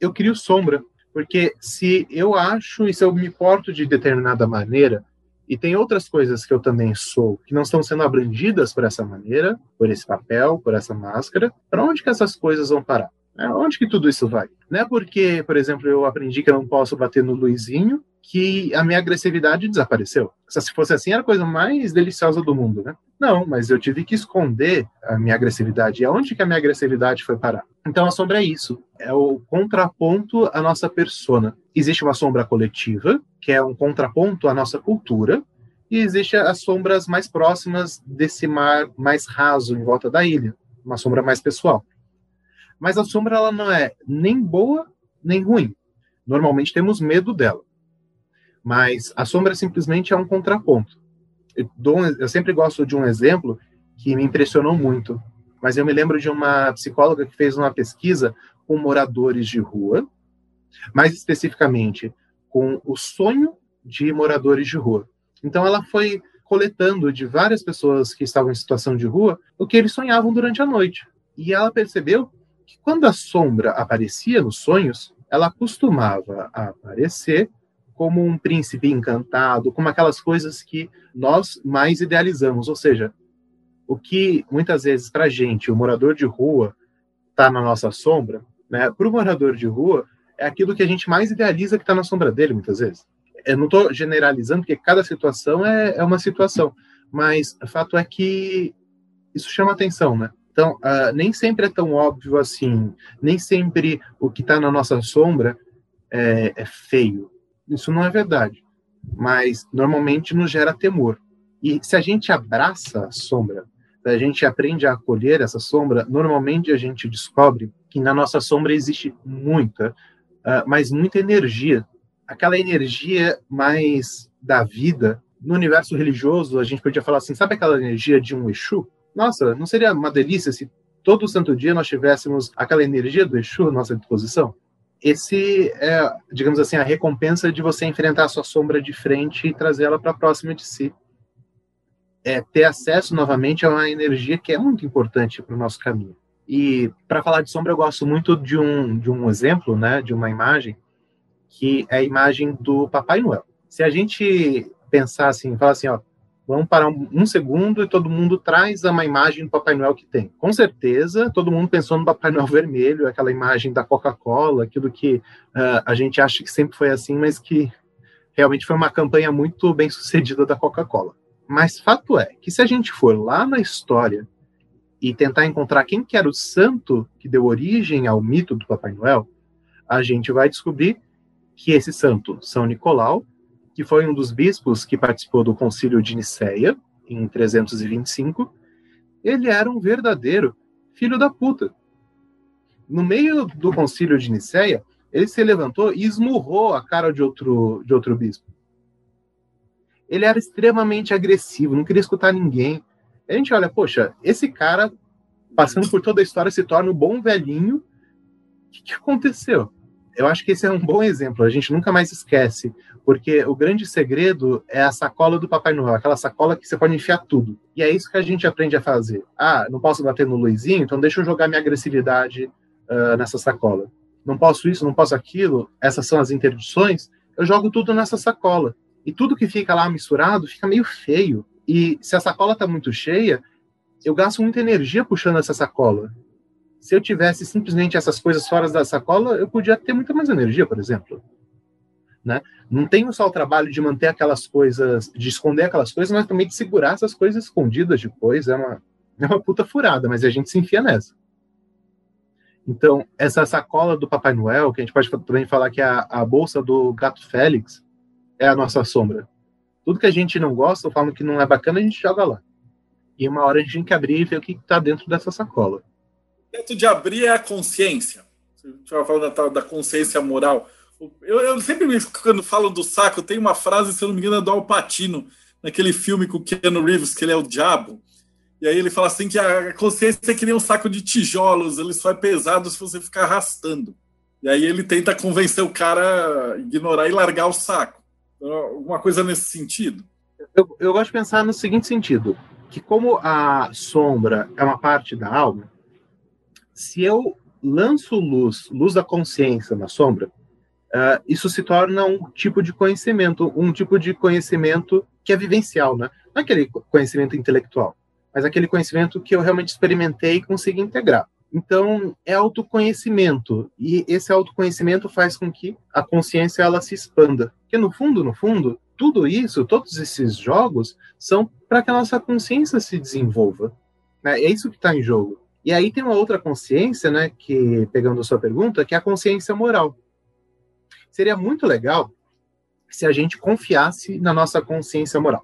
eu crio sombra. Porque se eu acho e se eu me porto de determinada maneira, e tem outras coisas que eu também sou, que não estão sendo abrangidas por essa maneira, por esse papel, por essa máscara, para onde que essas coisas vão parar? É, onde que tudo isso vai? Não é porque, por exemplo, eu aprendi que eu não posso bater no Luizinho que a minha agressividade desapareceu. Se fosse assim, era a coisa mais deliciosa do mundo, né? Não, mas eu tive que esconder a minha agressividade. E aonde que a minha agressividade foi parar? Então a sombra é isso. É o contraponto à nossa persona. Existe uma sombra coletiva, que é um contraponto à nossa cultura, e existe as sombras mais próximas desse mar mais raso em volta da ilha, uma sombra mais pessoal. Mas a sombra ela não é nem boa nem ruim. Normalmente temos medo dela. Mas a sombra simplesmente é um contraponto. Eu, um, eu sempre gosto de um exemplo que me impressionou muito, mas eu me lembro de uma psicóloga que fez uma pesquisa com moradores de rua, mais especificamente com o sonho de moradores de rua. Então ela foi coletando de várias pessoas que estavam em situação de rua o que eles sonhavam durante a noite. E ela percebeu que quando a sombra aparecia nos sonhos, ela costumava aparecer como um príncipe encantado, como aquelas coisas que nós mais idealizamos. Ou seja, o que muitas vezes para a gente, o morador de rua, está na nossa sombra, né? para o morador de rua, é aquilo que a gente mais idealiza que está na sombra dele, muitas vezes. Eu não estou generalizando, porque cada situação é, é uma situação, mas o fato é que isso chama atenção, né? Então, uh, nem sempre é tão óbvio assim, nem sempre o que está na nossa sombra é, é, feio. Isso não é verdade, mas normalmente nos gera temor. E se a gente abraça a sombra, a gente aprende a acolher essa sombra, normalmente a gente descobre que na nossa sombra existe muita, uh, mas muita energia. Aquela energia mais da vida. No universo religioso, a gente podia falar assim: sabe aquela energia de um Exu? Nossa, não seria uma delícia se todo santo dia nós tivéssemos aquela energia do Exu à nossa disposição? Esse é, digamos assim, a recompensa de você enfrentar a sua sombra de frente e trazê-la para próxima de si. É ter acesso novamente a uma energia que é muito importante para o nosso caminho. E para falar de sombra, eu gosto muito de um, de um exemplo, né, de uma imagem, que é a imagem do Papai Noel. Se a gente pensar assim, falar assim, ó, Vamos parar um, um, segundo e todo mundo traz uma imagem do Papai Noel que tem. Com certeza, todo mundo pensou no Papai Noel vermelho, aquela imagem da Coca-Cola, aquilo que uh, a gente acha que sempre foi assim, mas que realmente foi uma campanha muito bem sucedida da Coca-Cola. Mas fato é que se a gente for lá na história e tentar encontrar quem que era o santo que deu origem ao mito do Papai Noel, a gente vai descobrir que esse santo, São Nicolau, que foi um dos bispos que participou do concílio de Nicéia, em 325, ele era um verdadeiro filho da puta. No meio do concílio de Nicéia, ele se levantou e esmurrou a cara de outro, de outro bispo. Ele era extremamente agressivo, não queria escutar ninguém. A gente olha, poxa, esse cara, passando por toda a história, se torna um bom velhinho. O que, que aconteceu? Eu acho que esse é um bom exemplo, a gente nunca mais esquece, porque o grande segredo é a sacola do Papai Noel, aquela sacola que você pode enfiar tudo. E é isso que a gente aprende a fazer. Ah, não posso bater no Luizinho, então deixa eu jogar minha agressividade uh, nessa sacola. Não posso isso, não posso aquilo, essas são as interdições, eu jogo tudo nessa sacola. E tudo que fica lá misturado fica meio feio. E se a sacola está muito cheia, eu gasto muita energia puxando essa sacola se eu tivesse simplesmente essas coisas fora da sacola, eu podia ter muita mais energia, por exemplo. Né? Não tenho só o trabalho de manter aquelas coisas, de esconder aquelas coisas, mas também de segurar essas coisas escondidas depois. É uma, é uma puta furada, mas a gente se enfia nessa. Então, essa sacola do Papai Noel, que a gente pode também falar que é a, a bolsa do gato Félix, é a nossa sombra. Tudo que a gente não gosta, ou falam que não é bacana, a gente joga lá. E uma hora a gente tem que abrir e ver o que está dentro dessa sacola jeito de abrir é a consciência. Você estava falando da, da, consciência moral. Eu, eu, sempre, quando falo do saco, tem uma frase, se eu não me engano, é do Alpatino, naquele filme com o Keanu Reeves, que ele é o diabo. E aí ele fala assim que a consciência é que nem um saco de tijolos, ele só é pesado se você ficar arrastando. E aí ele tenta convencer o cara a ignorar e largar o saco. Então, alguma coisa nesse sentido? Eu, eu gosto de pensar no seguinte sentido, que como a sombra é uma parte da alma, se eu lanço luz, luz da consciência na sombra, uh, isso se torna um tipo de conhecimento, um tipo de conhecimento que é vivencial, né? Não é aquele conhecimento intelectual, mas aquele conhecimento que eu realmente experimentei e consegui integrar. Então, é autoconhecimento, e esse autoconhecimento faz com que a consciência ela se expanda. Porque no fundo, no fundo, tudo isso, todos esses jogos são para que a nossa consciência se desenvolva. Né? É isso que está em jogo. E aí tem uma outra consciência, né, que pegando a sua pergunta, que é a consciência moral. Seria muito legal se a gente confiasse na nossa consciência moral.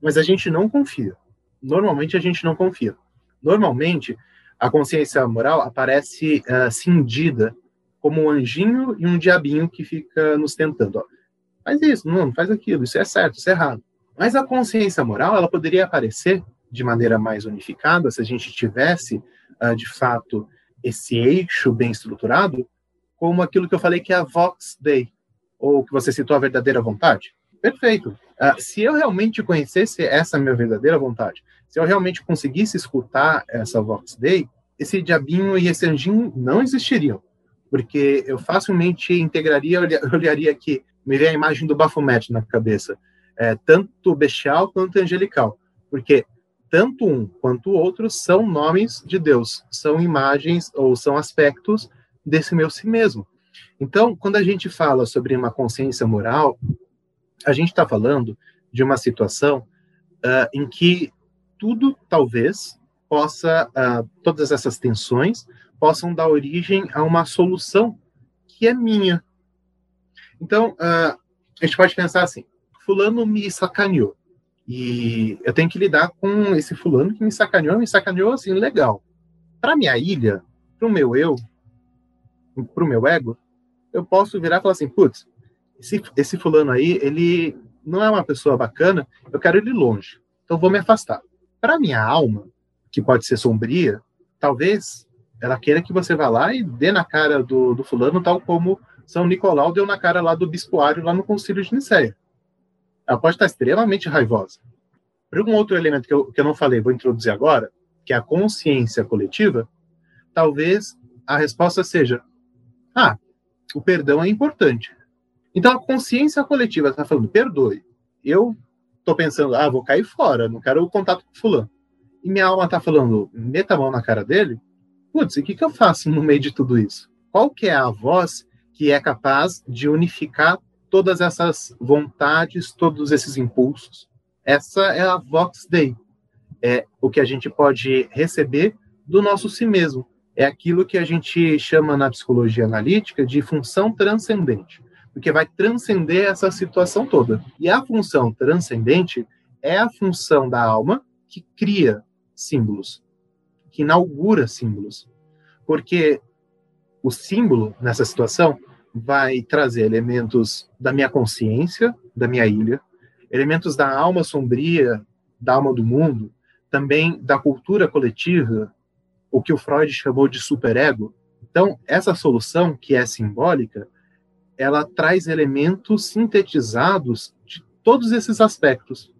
Mas a gente não confia. Normalmente a gente não confia. Normalmente a consciência moral aparece uh, cindida como um anjinho e um diabinho que fica nos tentando. Ó, faz isso, não, faz aquilo, isso é certo, isso é errado. Mas a consciência moral, ela poderia aparecer de maneira mais unificada se a gente tivesse, uh, de fato, esse eixo bem estruturado, como aquilo que eu falei que é a Vox Dei, ou que você citou a verdadeira vontade. Perfeito. Uh, se eu realmente conhecesse essa minha verdadeira vontade, se eu realmente conseguisse escutar essa Vox Dei, esse diabinho e esse anjinho não existiriam. Porque eu facilmente integraria, olharia aqui, me vem a imagem do Baphomet na cabeça, é, tanto bestial quanto angelical. Porque tanto um quanto o outro são nomes de Deus, são imagens ou são aspectos desse meu si mesmo. Então, quando a gente fala sobre uma consciência moral, a gente está falando de uma situação uh, em que tudo talvez possa, uh, todas essas tensões possam dar origem a uma solução que é minha. Então, uh, a gente pode pensar assim: Fulano me sacaneou. E eu tenho que lidar com esse fulano que me sacaneou, me sacaneou assim, legal. Para minha ilha, para o meu eu, para o meu ego, eu posso virar e falar assim, putz, esse, esse fulano aí, ele não é uma pessoa bacana, eu quero ele longe, então vou me afastar. Para minha alma, que pode ser sombria, talvez ela queira que você vá lá e dê na cara do, do fulano, tal como São Nicolau deu na cara lá do bispoário lá no concílio de Nicéia ela pode estar extremamente raivosa. Para um outro elemento que eu, que eu não falei, vou introduzir agora, que é a consciência coletiva, talvez a resposta seja: ah, o perdão é importante. Então a consciência coletiva está falando: perdoe. Eu estou pensando: ah, vou cair fora, não quero o contato com fulano. E minha alma está falando: meta a mão na cara dele. Putz, e o que, que eu faço no meio de tudo isso? Qual que é a voz que é capaz de unificar todas essas vontades, todos esses impulsos. Essa é a Vox Dei. É o que a gente pode receber do nosso si mesmo. É aquilo que a gente chama na psicologia analítica de função transcendente, porque vai transcender essa situação toda. E a função transcendente é a função da alma que cria símbolos, que inaugura símbolos. Porque o símbolo, nessa situação, vai trazer elementos da minha consciência, da minha ilha, elementos da alma sombria, da alma do mundo, também da cultura coletiva, o que o Freud chamou de superego. Então, essa solução, que é simbólica, ela traz elementos sintetizados de todos esses aspectos.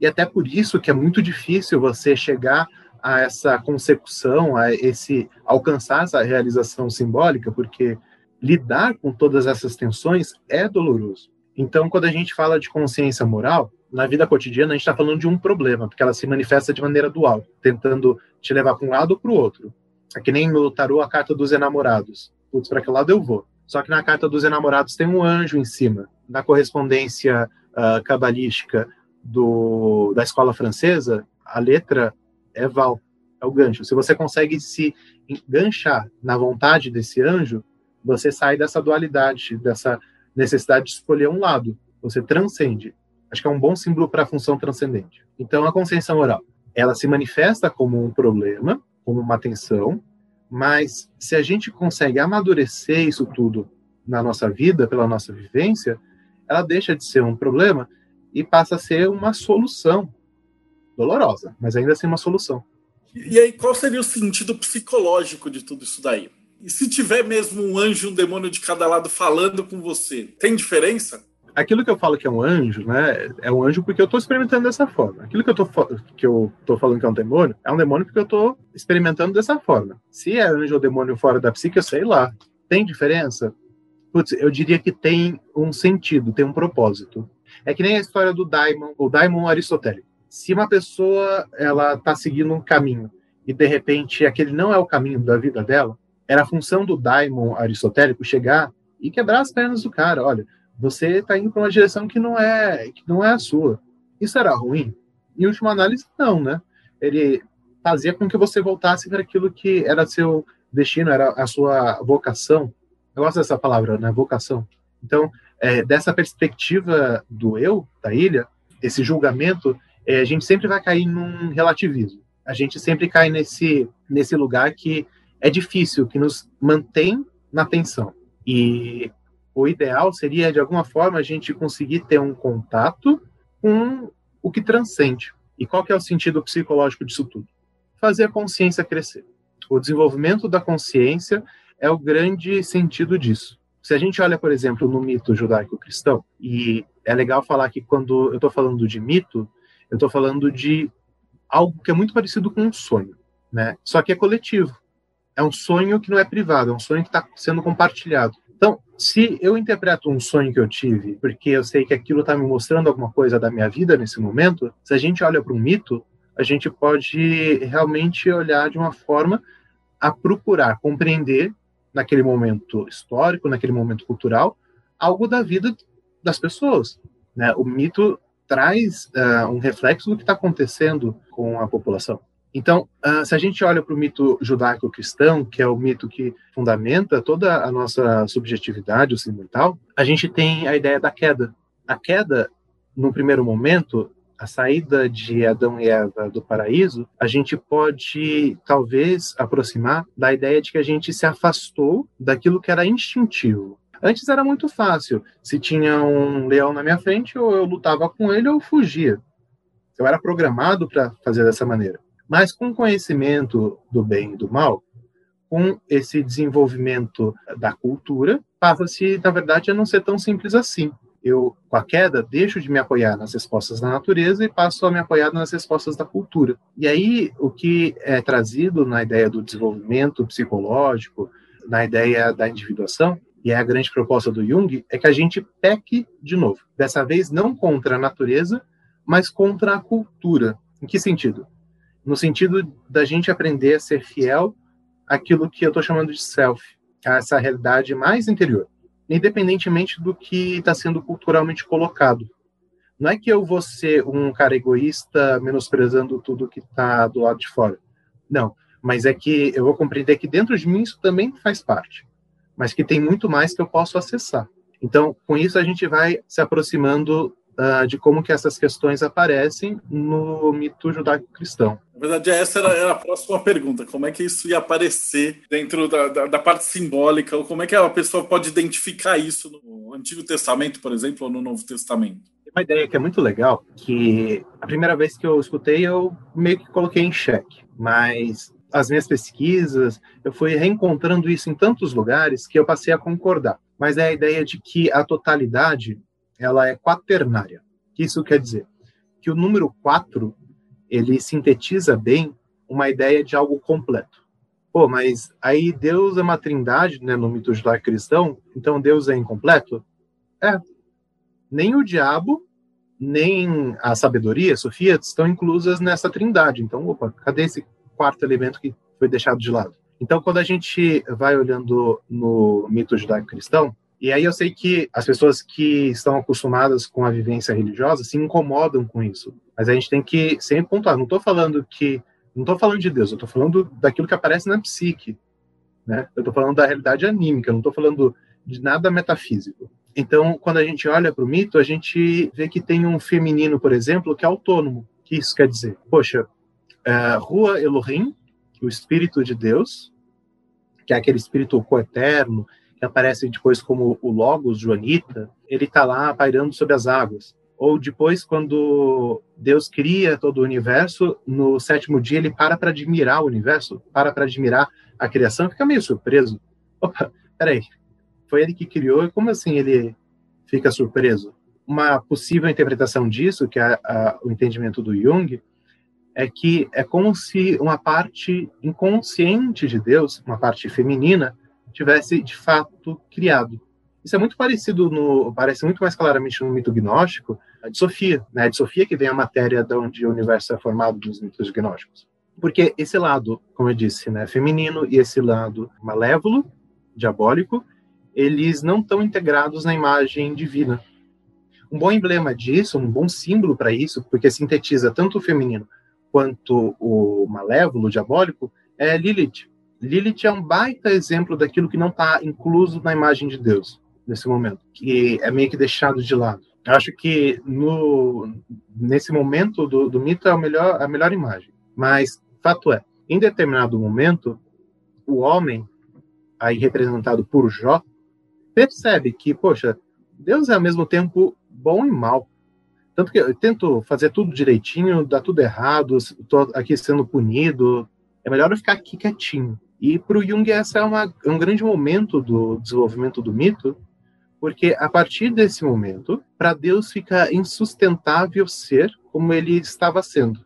E até por isso que é muito difícil você chegar a essa consecução, a esse alcançar essa realização simbólica, porque lidar com todas essas tensões é doloroso. Então, quando a gente fala de consciência moral, na vida cotidiana a gente está falando de um problema, porque ela se manifesta de maneira dual, tentando te levar para um lado ou para o outro. É que nem no tarô a carta dos enamorados. Putz, para que lado eu vou? Só que na carta dos enamorados tem um anjo em cima. Na correspondência uh, cabalística do, da escola francesa, a letra é Val, é o gancho. Se você consegue se enganchar na vontade desse anjo, você sai dessa dualidade, dessa necessidade de escolher um lado. Você transcende. Acho que é um bom símbolo para a função transcendente. Então, a consciência moral, ela se manifesta como um problema, como uma tensão, mas se a gente consegue amadurecer isso tudo na nossa vida, pela nossa vivência, ela deixa de ser um problema e passa a ser uma solução dolorosa, mas ainda assim uma solução. E aí, qual seria o sentido psicológico de tudo isso daí? E se tiver mesmo um anjo e um demônio de cada lado falando com você, tem diferença? Aquilo que eu falo que é um anjo, né? É um anjo porque eu estou experimentando dessa forma. Aquilo que eu, tô, que eu tô falando que é um demônio, é um demônio porque eu estou experimentando dessa forma. Se é anjo ou demônio fora da psique, eu sei lá. Tem diferença? Putz, eu diria que tem um sentido, tem um propósito. É que nem a história do daimon, o daimon aristotélico se uma pessoa ela está seguindo um caminho e de repente aquele não é o caminho da vida dela, era a função do daimon aristotélico chegar e quebrar as pernas do cara. Olha, você está indo para uma direção que não é que não é a sua. Isso era ruim? Em última análise, não, né? Ele fazia com que você voltasse para aquilo que era seu destino, era a sua vocação. Eu gosto dessa palavra, né? Vocação. Então, é, dessa perspectiva do eu, da ilha, esse julgamento é, a gente sempre vai cair num relativismo. A gente sempre cai nesse, nesse lugar que é difícil, que nos mantém na tensão. E o ideal seria, de alguma forma, a gente conseguir ter um contato com o que transcende. E qual que é o sentido psicológico disso tudo? Fazer a consciência crescer. O desenvolvimento da consciência é o grande sentido disso. Se a gente olha, por exemplo, no mito judaico-cristão, e é legal falar que quando eu estou falando de mito, eu estou falando de algo que é muito parecido com um sonho, né? Só que é coletivo. É um sonho que não é privado, é um sonho que está sendo compartilhado. Então, se eu interpreto um sonho que eu tive, porque eu sei que aquilo está me mostrando alguma coisa da minha vida nesse momento, se a gente olha para um mito, a gente pode realmente olhar de uma forma a procurar compreender naquele momento histórico, naquele momento cultural, algo da vida das pessoas. Né? O mito traz uh, um reflexo do que está acontecendo com a população. Então, uh, se a gente olha para o mito judaico-cristão, que é o mito que fundamenta toda a nossa subjetividade ocidental, a gente tem a ideia da queda. A queda, no primeiro momento, a saída de Adão e Eva do paraíso, a gente pode talvez aproximar da ideia de que a gente se afastou daquilo que era instintivo. Antes era muito fácil. Se tinha um leão na minha frente, ou eu lutava com ele ou fugia. Eu era programado para fazer dessa maneira. Mas com o conhecimento do bem e do mal, com esse desenvolvimento da cultura, passa-se, na verdade, a não ser tão simples assim eu, com a queda, deixo de me apoiar nas respostas da natureza e passo a me apoiar nas respostas da cultura. E aí, o que é trazido na ideia do desenvolvimento psicológico, na ideia da individuação, e é a grande proposta do Jung, é que a gente peque de novo. Dessa vez, não contra a natureza, mas contra a cultura. Em que sentido? No sentido da gente aprender a ser fiel àquilo que eu estou chamando de self, a essa realidade mais interior independentemente do que está sendo culturalmente colocado. Não é que eu vou ser um cara egoísta menosprezando tudo que está do lado de fora. Não, mas é que eu vou compreender que dentro de mim isso também faz parte, mas que tem muito mais que eu posso acessar. Então, com isso a gente vai se aproximando uh, de como que essas questões aparecem no mito judaico-cristão. Na verdade, essa era, era, a próxima pergunta. Como é que isso ia aparecer dentro da, da, da, parte simbólica? Ou como é que a pessoa pode identificar isso no Antigo Testamento, por exemplo, ou no Novo Testamento? Tem uma ideia que é muito legal, que a primeira vez que eu escutei, eu meio que coloquei em xeque. Mas as minhas pesquisas, eu fui reencontrando isso em tantos lugares que eu passei a concordar. Mas é a ideia de que a totalidade ela é quaternária. O que isso quer dizer? Que o número 4, ele sintetiza bem uma ideia de algo completo. Pô, mas aí Deus é uma trindade, né, no mito judaico-cristão, então Deus é incompleto? É. Nem o diabo, nem a sabedoria, a Sofia, estão inclusas nessa trindade. Então, opa, cadê esse quarto elemento que foi deixado de lado? Então, quando a gente vai olhando no mito judaico-cristão, e aí eu sei que as pessoas que estão acostumadas com a vivência religiosa se incomodam com isso. Mas a gente tem que sempre pontuar. Não estou falando que. Não estou falando de Deus, eu estou falando daquilo que aparece na psique. Né? Eu estou falando da realidade anímica, não estou falando de nada metafísico. Então, quando a gente olha para o mito, a gente vê que tem um feminino, por exemplo, que é autônomo. O que isso quer dizer? Poxa, uh, Rua Elohim, o Espírito de Deus, que é aquele Espírito coeterno, que aparece depois como o Logos Joanita, ele está lá pairando sobre as águas. Ou depois, quando Deus cria todo o universo, no sétimo dia ele para para admirar o universo, para para admirar a criação, fica meio surpreso. Opa, peraí, foi ele que criou, como assim ele fica surpreso? Uma possível interpretação disso, que é a, o entendimento do Jung, é que é como se uma parte inconsciente de Deus, uma parte feminina, tivesse de fato criado. Isso é muito parecido no, parece muito mais claramente no mito gnóstico de Sofia, né? De Sofia que vem a matéria de onde o universo é formado nos mitos gnósticos. Porque esse lado, como eu disse, né, feminino e esse lado malévolo, diabólico, eles não estão integrados na imagem divina. Um bom emblema disso, um bom símbolo para isso, porque sintetiza tanto o feminino quanto o malévolo, o diabólico, é Lilith, Lilith é um baita exemplo daquilo que não está incluso na imagem de Deus nesse momento, que é meio que deixado de lado. Eu acho que no, nesse momento do, do mito é a melhor, a melhor imagem. Mas fato é, em determinado momento, o homem, aí representado por Jó, percebe que, poxa, Deus é ao mesmo tempo bom e mal. Tanto que eu tento fazer tudo direitinho, dá tudo errado, estou aqui sendo punido. É melhor eu ficar aqui quietinho. E para o Jung, essa é, é um grande momento do desenvolvimento do mito, porque a partir desse momento, para Deus fica insustentável ser como ele estava sendo.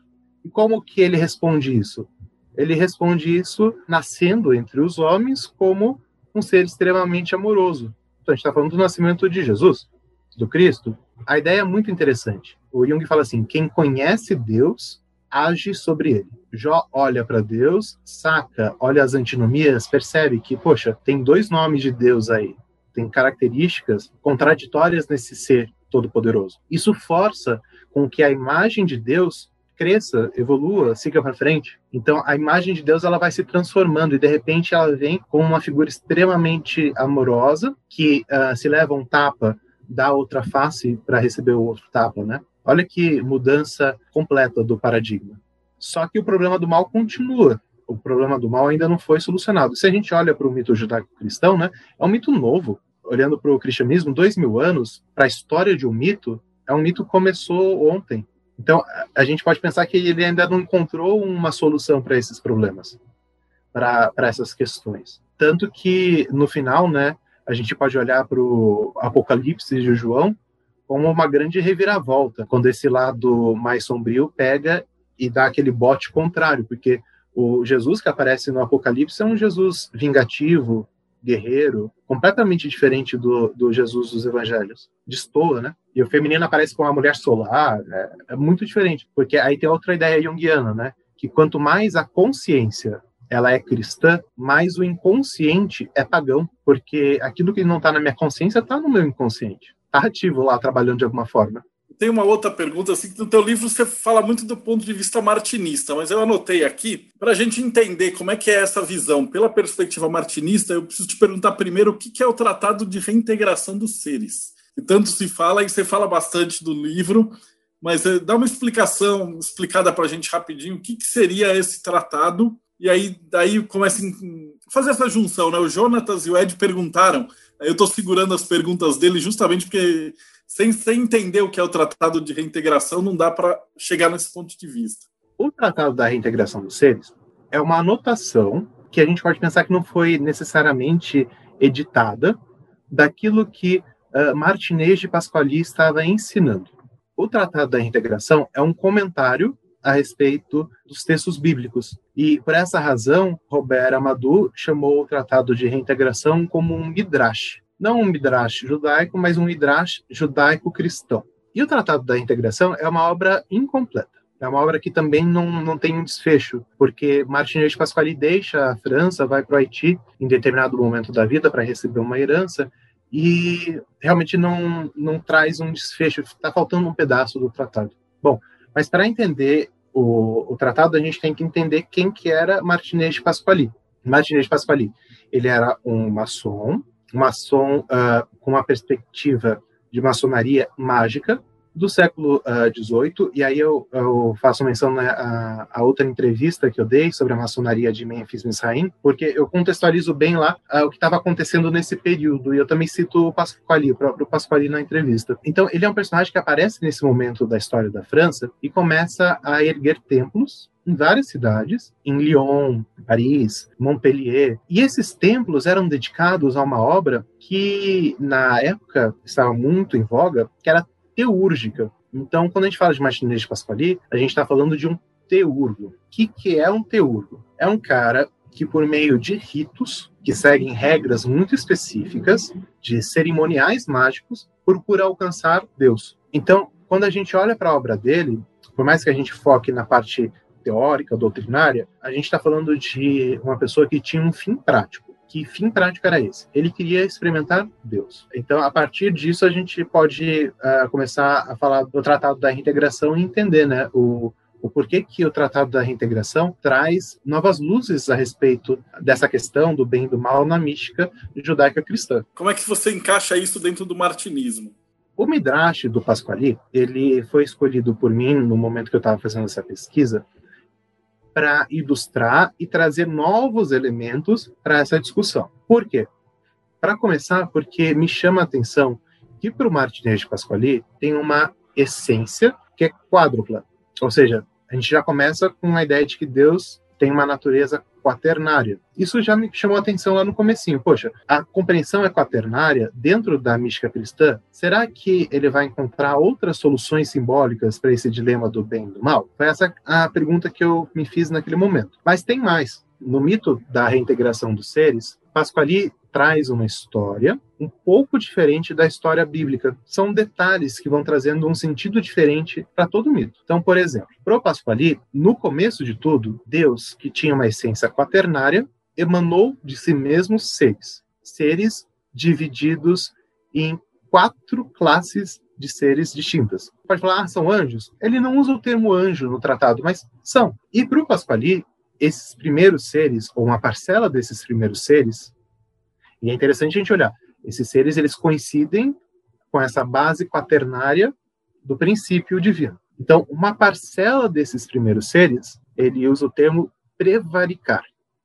E como que ele responde isso? Ele responde isso nascendo entre os homens como um ser extremamente amoroso. Então, a gente está falando do nascimento de Jesus, do Cristo. A ideia é muito interessante. O Jung fala assim: quem conhece Deus age sobre ele. Jó olha para Deus, saca, olha as antinomias, percebe que, poxa, tem dois nomes de Deus aí, tem características contraditórias nesse ser todo-poderoso. Isso força com que a imagem de Deus cresça, evolua, siga para frente. Então, a imagem de Deus ela vai se transformando e de repente ela vem com uma figura extremamente amorosa que uh, se leva um tapa da outra face para receber o outro tapa, né? Olha que mudança completa do paradigma. Só que o problema do mal continua. O problema do mal ainda não foi solucionado. Se a gente olha para o mito judaico-cristão, né, é um mito novo. Olhando para o cristianismo, dois mil anos, para a história de um mito, é um mito que começou ontem. Então, a gente pode pensar que ele ainda não encontrou uma solução para esses problemas, para essas questões. Tanto que, no final, né, a gente pode olhar para o Apocalipse de João como uma grande reviravolta, quando esse lado mais sombrio pega e dá aquele bote contrário, porque o Jesus que aparece no Apocalipse é um Jesus vingativo, guerreiro, completamente diferente do, do Jesus dos evangelhos. Destoa, né? E o feminino aparece com uma mulher solar, é, é muito diferente, porque aí tem outra ideia junguiana, né? Que quanto mais a consciência ela é cristã, mais o inconsciente é pagão, porque aquilo que não está na minha consciência está no meu inconsciente, está ativo lá, trabalhando de alguma forma. Tem uma outra pergunta, assim, que no teu livro você fala muito do ponto de vista martinista, mas eu anotei aqui, para a gente entender como é que é essa visão. Pela perspectiva martinista, eu preciso te perguntar primeiro o que é o Tratado de Reintegração dos Seres. E tanto se fala, e você fala bastante do livro, mas eh, dá uma explicação explicada para a gente rapidinho, o que, que seria esse tratado, e aí daí começa a fazer essa junção, né? O Jonatas e o Ed perguntaram, eu estou segurando as perguntas dele justamente porque sem, sem entender o que é o Tratado de Reintegração, não dá para chegar nesse ponto de vista. O Tratado da Reintegração dos Seres é uma anotação que a gente pode pensar que não foi necessariamente editada daquilo que uh, Martinez de Pasquali estava ensinando. O Tratado da Reintegração é um comentário a respeito dos textos bíblicos. E, por essa razão, Robert Amadou chamou o Tratado de Reintegração como um midrash não um midrash judaico, mas um midrash judaico-cristão. E o Tratado da Integração é uma obra incompleta. É uma obra que também não, não tem um desfecho, porque Martinez de Pasquali deixa a França, vai para o Haiti em determinado momento da vida para receber uma herança e realmente não, não traz um desfecho, está faltando um pedaço do tratado. Bom, mas para entender o, o, tratado, a gente tem que entender quem que era Martinez de Pasquali. Martinez de Pasquali, ele era um maçom, maçom uh, com uma perspectiva de maçonaria mágica do século XVIII, uh, e aí eu, eu faço menção né, a, a, outra entrevista que eu dei sobre a maçonaria de Memphis Misraim, porque eu contextualizo bem lá uh, o que estava acontecendo nesse período, e eu também cito o Pasquali, o próprio Pasquali na entrevista. Então, ele é um personagem que aparece nesse momento da história da França e começa a erguer templos em várias cidades, em Lyon, Paris, Montpellier. E esses templos eram dedicados a uma obra que, na época, estava muito em voga, que era teúrgica. Então, quando a gente fala de Martinez de Pasquali, a gente está falando de um teurgo. O que, que é um teurgo? É um cara que, por meio de ritos, que seguem regras muito específicas, de cerimoniais mágicos, procura alcançar Deus. Então, quando a gente olha para a obra dele, por mais que a gente foque na parte teórica, doutrinária, a gente está falando de uma pessoa que tinha um fim prático. Que fim prático era esse? Ele queria experimentar Deus. Então, a partir disso, a gente pode uh, começar a falar do Tratado da Reintegração e entender né, o, o porquê que o Tratado da Reintegração traz novas luzes a respeito dessa questão do bem e do mal na mística judaica cristã. Como é que você encaixa isso dentro do martinismo? O Midrash do Pasquali, ele foi escolhido por mim no momento que eu estava fazendo essa pesquisa, para ilustrar e trazer novos elementos para essa discussão. Por quê? Para começar, porque me chama a atenção que para o Martinez de Pasquali tem uma essência que é quádrupla. Ou seja, a gente já começa com a ideia de que Deus tem uma natureza quaternária. Isso já me chamou a atenção lá no comecinho. Poxa, a compreensão é quaternária dentro da mística cristã. Será que ele vai encontrar outras soluções simbólicas para esse dilema do bem e do mal? Foi essa a pergunta que eu me fiz naquele momento. Mas tem mais. No mito da reintegração dos seres, Pasquali traz uma história um pouco diferente da história bíblica. São detalhes que vão trazendo um sentido diferente para todo mito. Então, por exemplo, pro Pasquali, no começo de tudo, Deus, que tinha uma essência quaternária, emanou de si mesmo seres. Seres divididos em quatro classes de seres distintas. Pode falar, ah, são anjos? Ele não usa o termo anjo no tratado, mas são. E para o Pasquali, esses primeiros seres, ou uma parcela desses primeiros seres, e é interessante a gente olhar, esses seres eles coincidem com essa base quaternária do princípio divino. Então, uma parcela desses primeiros seres, ele usa o termo prevaricar.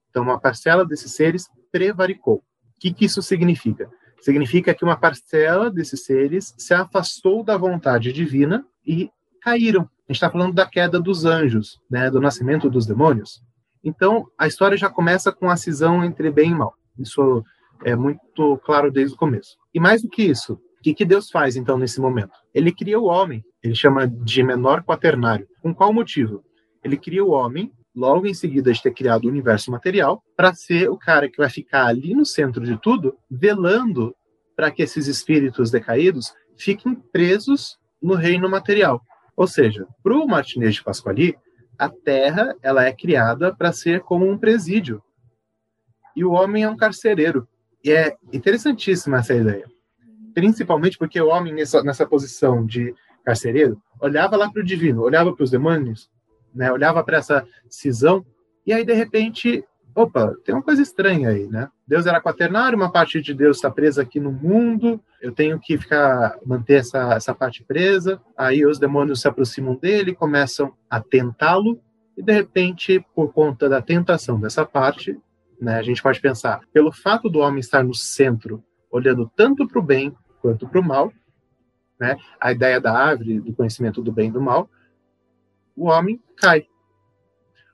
Então, uma parcela desses seres prevaricou. O que, que isso significa? Significa que uma parcela desses seres se afastou da vontade divina e caíram. A gente está falando da queda dos anjos, né, do nascimento dos demônios. Então, a história já começa com a cisão entre bem e mal. Isso é muito claro desde o começo. E mais do que isso, o que, que Deus faz então nesse momento? Ele cria o homem, ele chama de menor quaternário. Com qual motivo? Ele cria o homem, logo em seguida de ter criado o universo material, para ser o cara que vai ficar ali no centro de tudo, velando para que esses espíritos decaídos fiquem presos no reino material. Ou seja, para o Martinez de Pasquali, a Terra ela é criada para ser como um presídio. E o homem é um carcereiro. E é interessantíssima essa ideia. Principalmente porque o homem, nessa, nessa posição de carcereiro, olhava lá para o divino, olhava para os demônios, né, olhava para essa cisão, e aí, de repente, opa, tem uma coisa estranha aí, né? Deus era quaternário, uma parte de Deus está presa aqui no mundo, eu tenho que ficar, manter essa, essa parte presa, aí os demônios se aproximam dele, começam a tentá-lo, e de repente, por conta da tentação dessa parte, né, a gente pode pensar, pelo fato do homem estar no centro, olhando tanto para o bem quanto para o mal, né, a ideia da árvore do conhecimento do bem e do mal, o homem cai.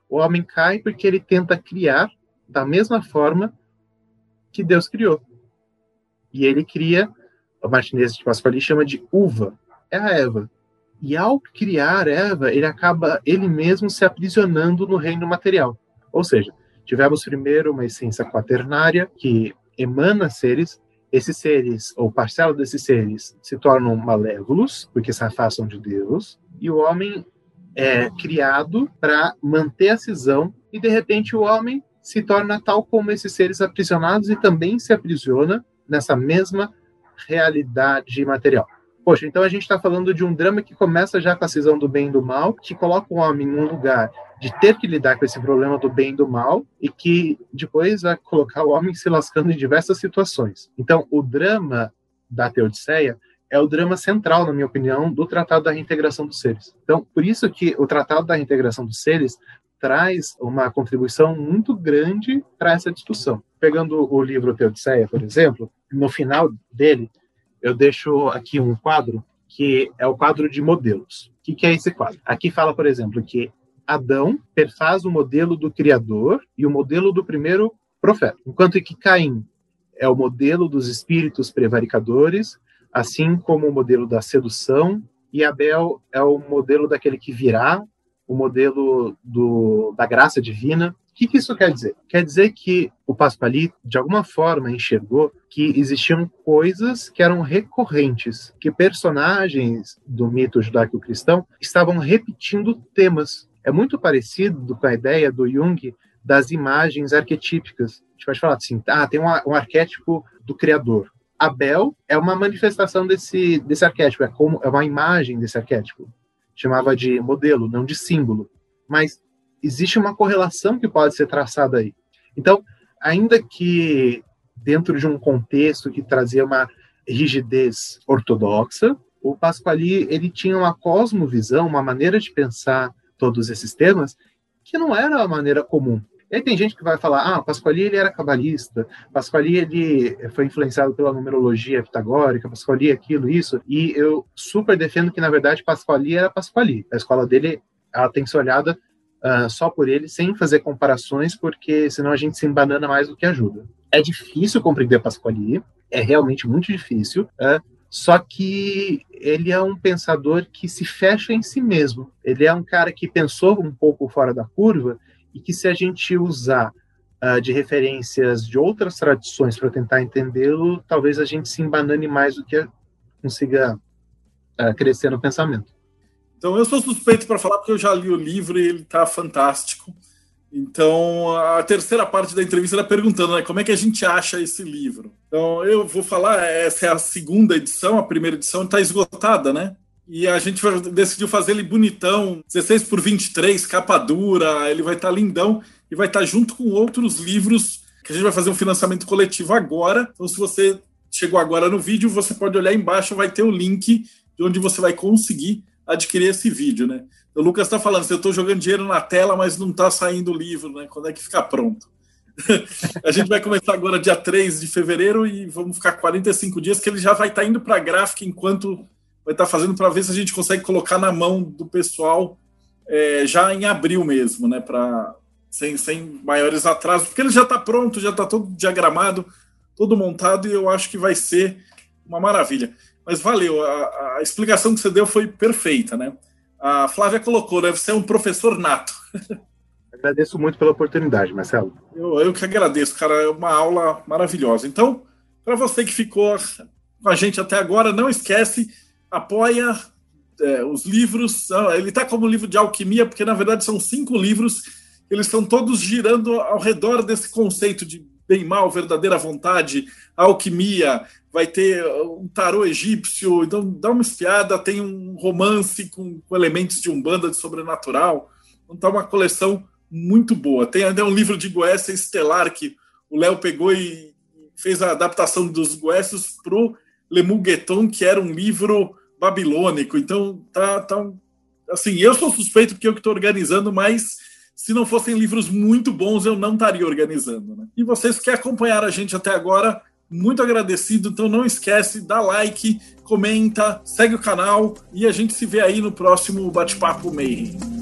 O homem cai porque ele tenta criar da mesma forma que Deus criou. E ele cria, o Martinez de Pasquale chama de uva, é a Eva. E ao criar Eva, ele acaba ele mesmo se aprisionando no reino material. Ou seja, tivemos primeiro uma essência quaternária que emana seres, esses seres, ou parcela desses seres, se tornam malévolos, porque se afastam de Deus, e o homem é criado para manter a cisão, e de repente o homem se torna tal como esses seres aprisionados e também se aprisiona nessa mesma realidade material. Poxa, então a gente está falando de um drama que começa já com a cisão do bem e do mal, que coloca o homem em um lugar de ter que lidar com esse problema do bem e do mal, e que depois vai colocar o homem se lascando em diversas situações. Então, o drama da Teodiceia é o drama central, na minha opinião, do Tratado da Reintegração dos Seres. Então, por isso que o Tratado da Reintegração dos Seres traz uma contribuição muito grande para essa discussão. Pegando o livro Teodiceia, por exemplo, no final dele, eu deixo aqui um quadro que é o quadro de modelos. O que, que é esse quadro? Aqui fala, por exemplo, que Adão perfaz o modelo do Criador e o modelo do primeiro profeta, enquanto que Caim é o modelo dos espíritos prevaricadores, assim como o modelo da sedução, e Abel é o modelo daquele que virá, o modelo do, da graça divina, que, que isso quer dizer? Quer dizer que o Pasquali, de alguma forma, enxergou que existiam coisas que eram recorrentes, que personagens do mito judaico-cristão estavam repetindo temas. É muito parecido com a ideia do Jung das imagens arquetípicas. A gente pode falar assim, ah, tem um, um arquétipo do criador. Abel é uma manifestação desse, desse arquétipo, é, como, é uma imagem desse arquétipo. Chamava de modelo, não de símbolo. Mas existe uma correlação que pode ser traçada aí. Então, ainda que dentro de um contexto que trazia uma rigidez ortodoxa, o Pasquali ele tinha uma cosmovisão, uma maneira de pensar todos esses temas que não era a maneira comum. E aí tem gente que vai falar, ah, Pasquali ele era cabalista, Pasquali ele foi influenciado pela numerologia pitagórica, Pasquali aquilo, isso, e eu super defendo que, na verdade, Pasquali era Pasquali. A escola dele, ela tem que ser olhada uh, só por ele, sem fazer comparações, porque senão a gente se embanana mais do que ajuda. É difícil compreender Pasquali, é realmente muito difícil, uh, só que ele é um pensador que se fecha em si mesmo. Ele é um cara que pensou um pouco fora da curva e que se a gente usar uh, de referências de outras tradições para tentar entendê-lo, talvez a gente se embanane mais do que consiga uh, crescer no pensamento. Então eu sou suspeito para falar porque eu já li o livro e ele está fantástico. Então, a terceira parte da entrevista era perguntando né, como é que a gente acha esse livro. Então, eu vou falar, essa é a segunda edição, a primeira edição está esgotada, né? E a gente decidiu fazer ele bonitão, 16 por 23, capa dura, ele vai estar tá lindão e vai estar tá junto com outros livros que a gente vai fazer um financiamento coletivo agora. Então, se você chegou agora no vídeo, você pode olhar embaixo, vai ter o link de onde você vai conseguir adquirir esse vídeo, né? O Lucas está falando, eu estou jogando dinheiro na tela, mas não está saindo o livro, né? Quando é que fica pronto? a gente vai começar agora dia 3 de fevereiro e vamos ficar 45 dias, que ele já vai estar tá indo para a gráfica enquanto vai estar tá fazendo para ver se a gente consegue colocar na mão do pessoal é, já em abril mesmo, né? Pra, sem, sem maiores atrasos, porque ele já está pronto, já está todo diagramado, todo montado, e eu acho que vai ser uma maravilha. Mas valeu, a, a explicação que você deu foi perfeita, né? A Flávia colocou, deve ser um professor nato. Agradeço muito pela oportunidade, Marcelo. Eu, eu que agradeço, cara. É uma aula maravilhosa. Então, para você que ficou com a gente até agora, não esquece, apoia é, os livros. Ah, ele está como livro de alquimia, porque na verdade são cinco livros. Eles estão todos girando ao redor desse conceito de bem mal, verdadeira vontade, alquimia, vai ter um tarô egípcio, então dá uma espiada, tem um romance com, com elementos de umbanda, de sobrenatural, então tá uma coleção muito boa. Tem ainda um livro de Goécia estelar que o Léo pegou e fez a adaptação dos Goécios pro Lemugueton, que era um livro babilônico, então tá, tá assim, eu sou suspeito porque eu que estou organizando, mas se não fossem livros muito bons, eu não estaria organizando. Né? E vocês que acompanharam a gente até agora, muito agradecido. Então não esquece, dá like, comenta, segue o canal e a gente se vê aí no próximo Bate-Papo Mayhem.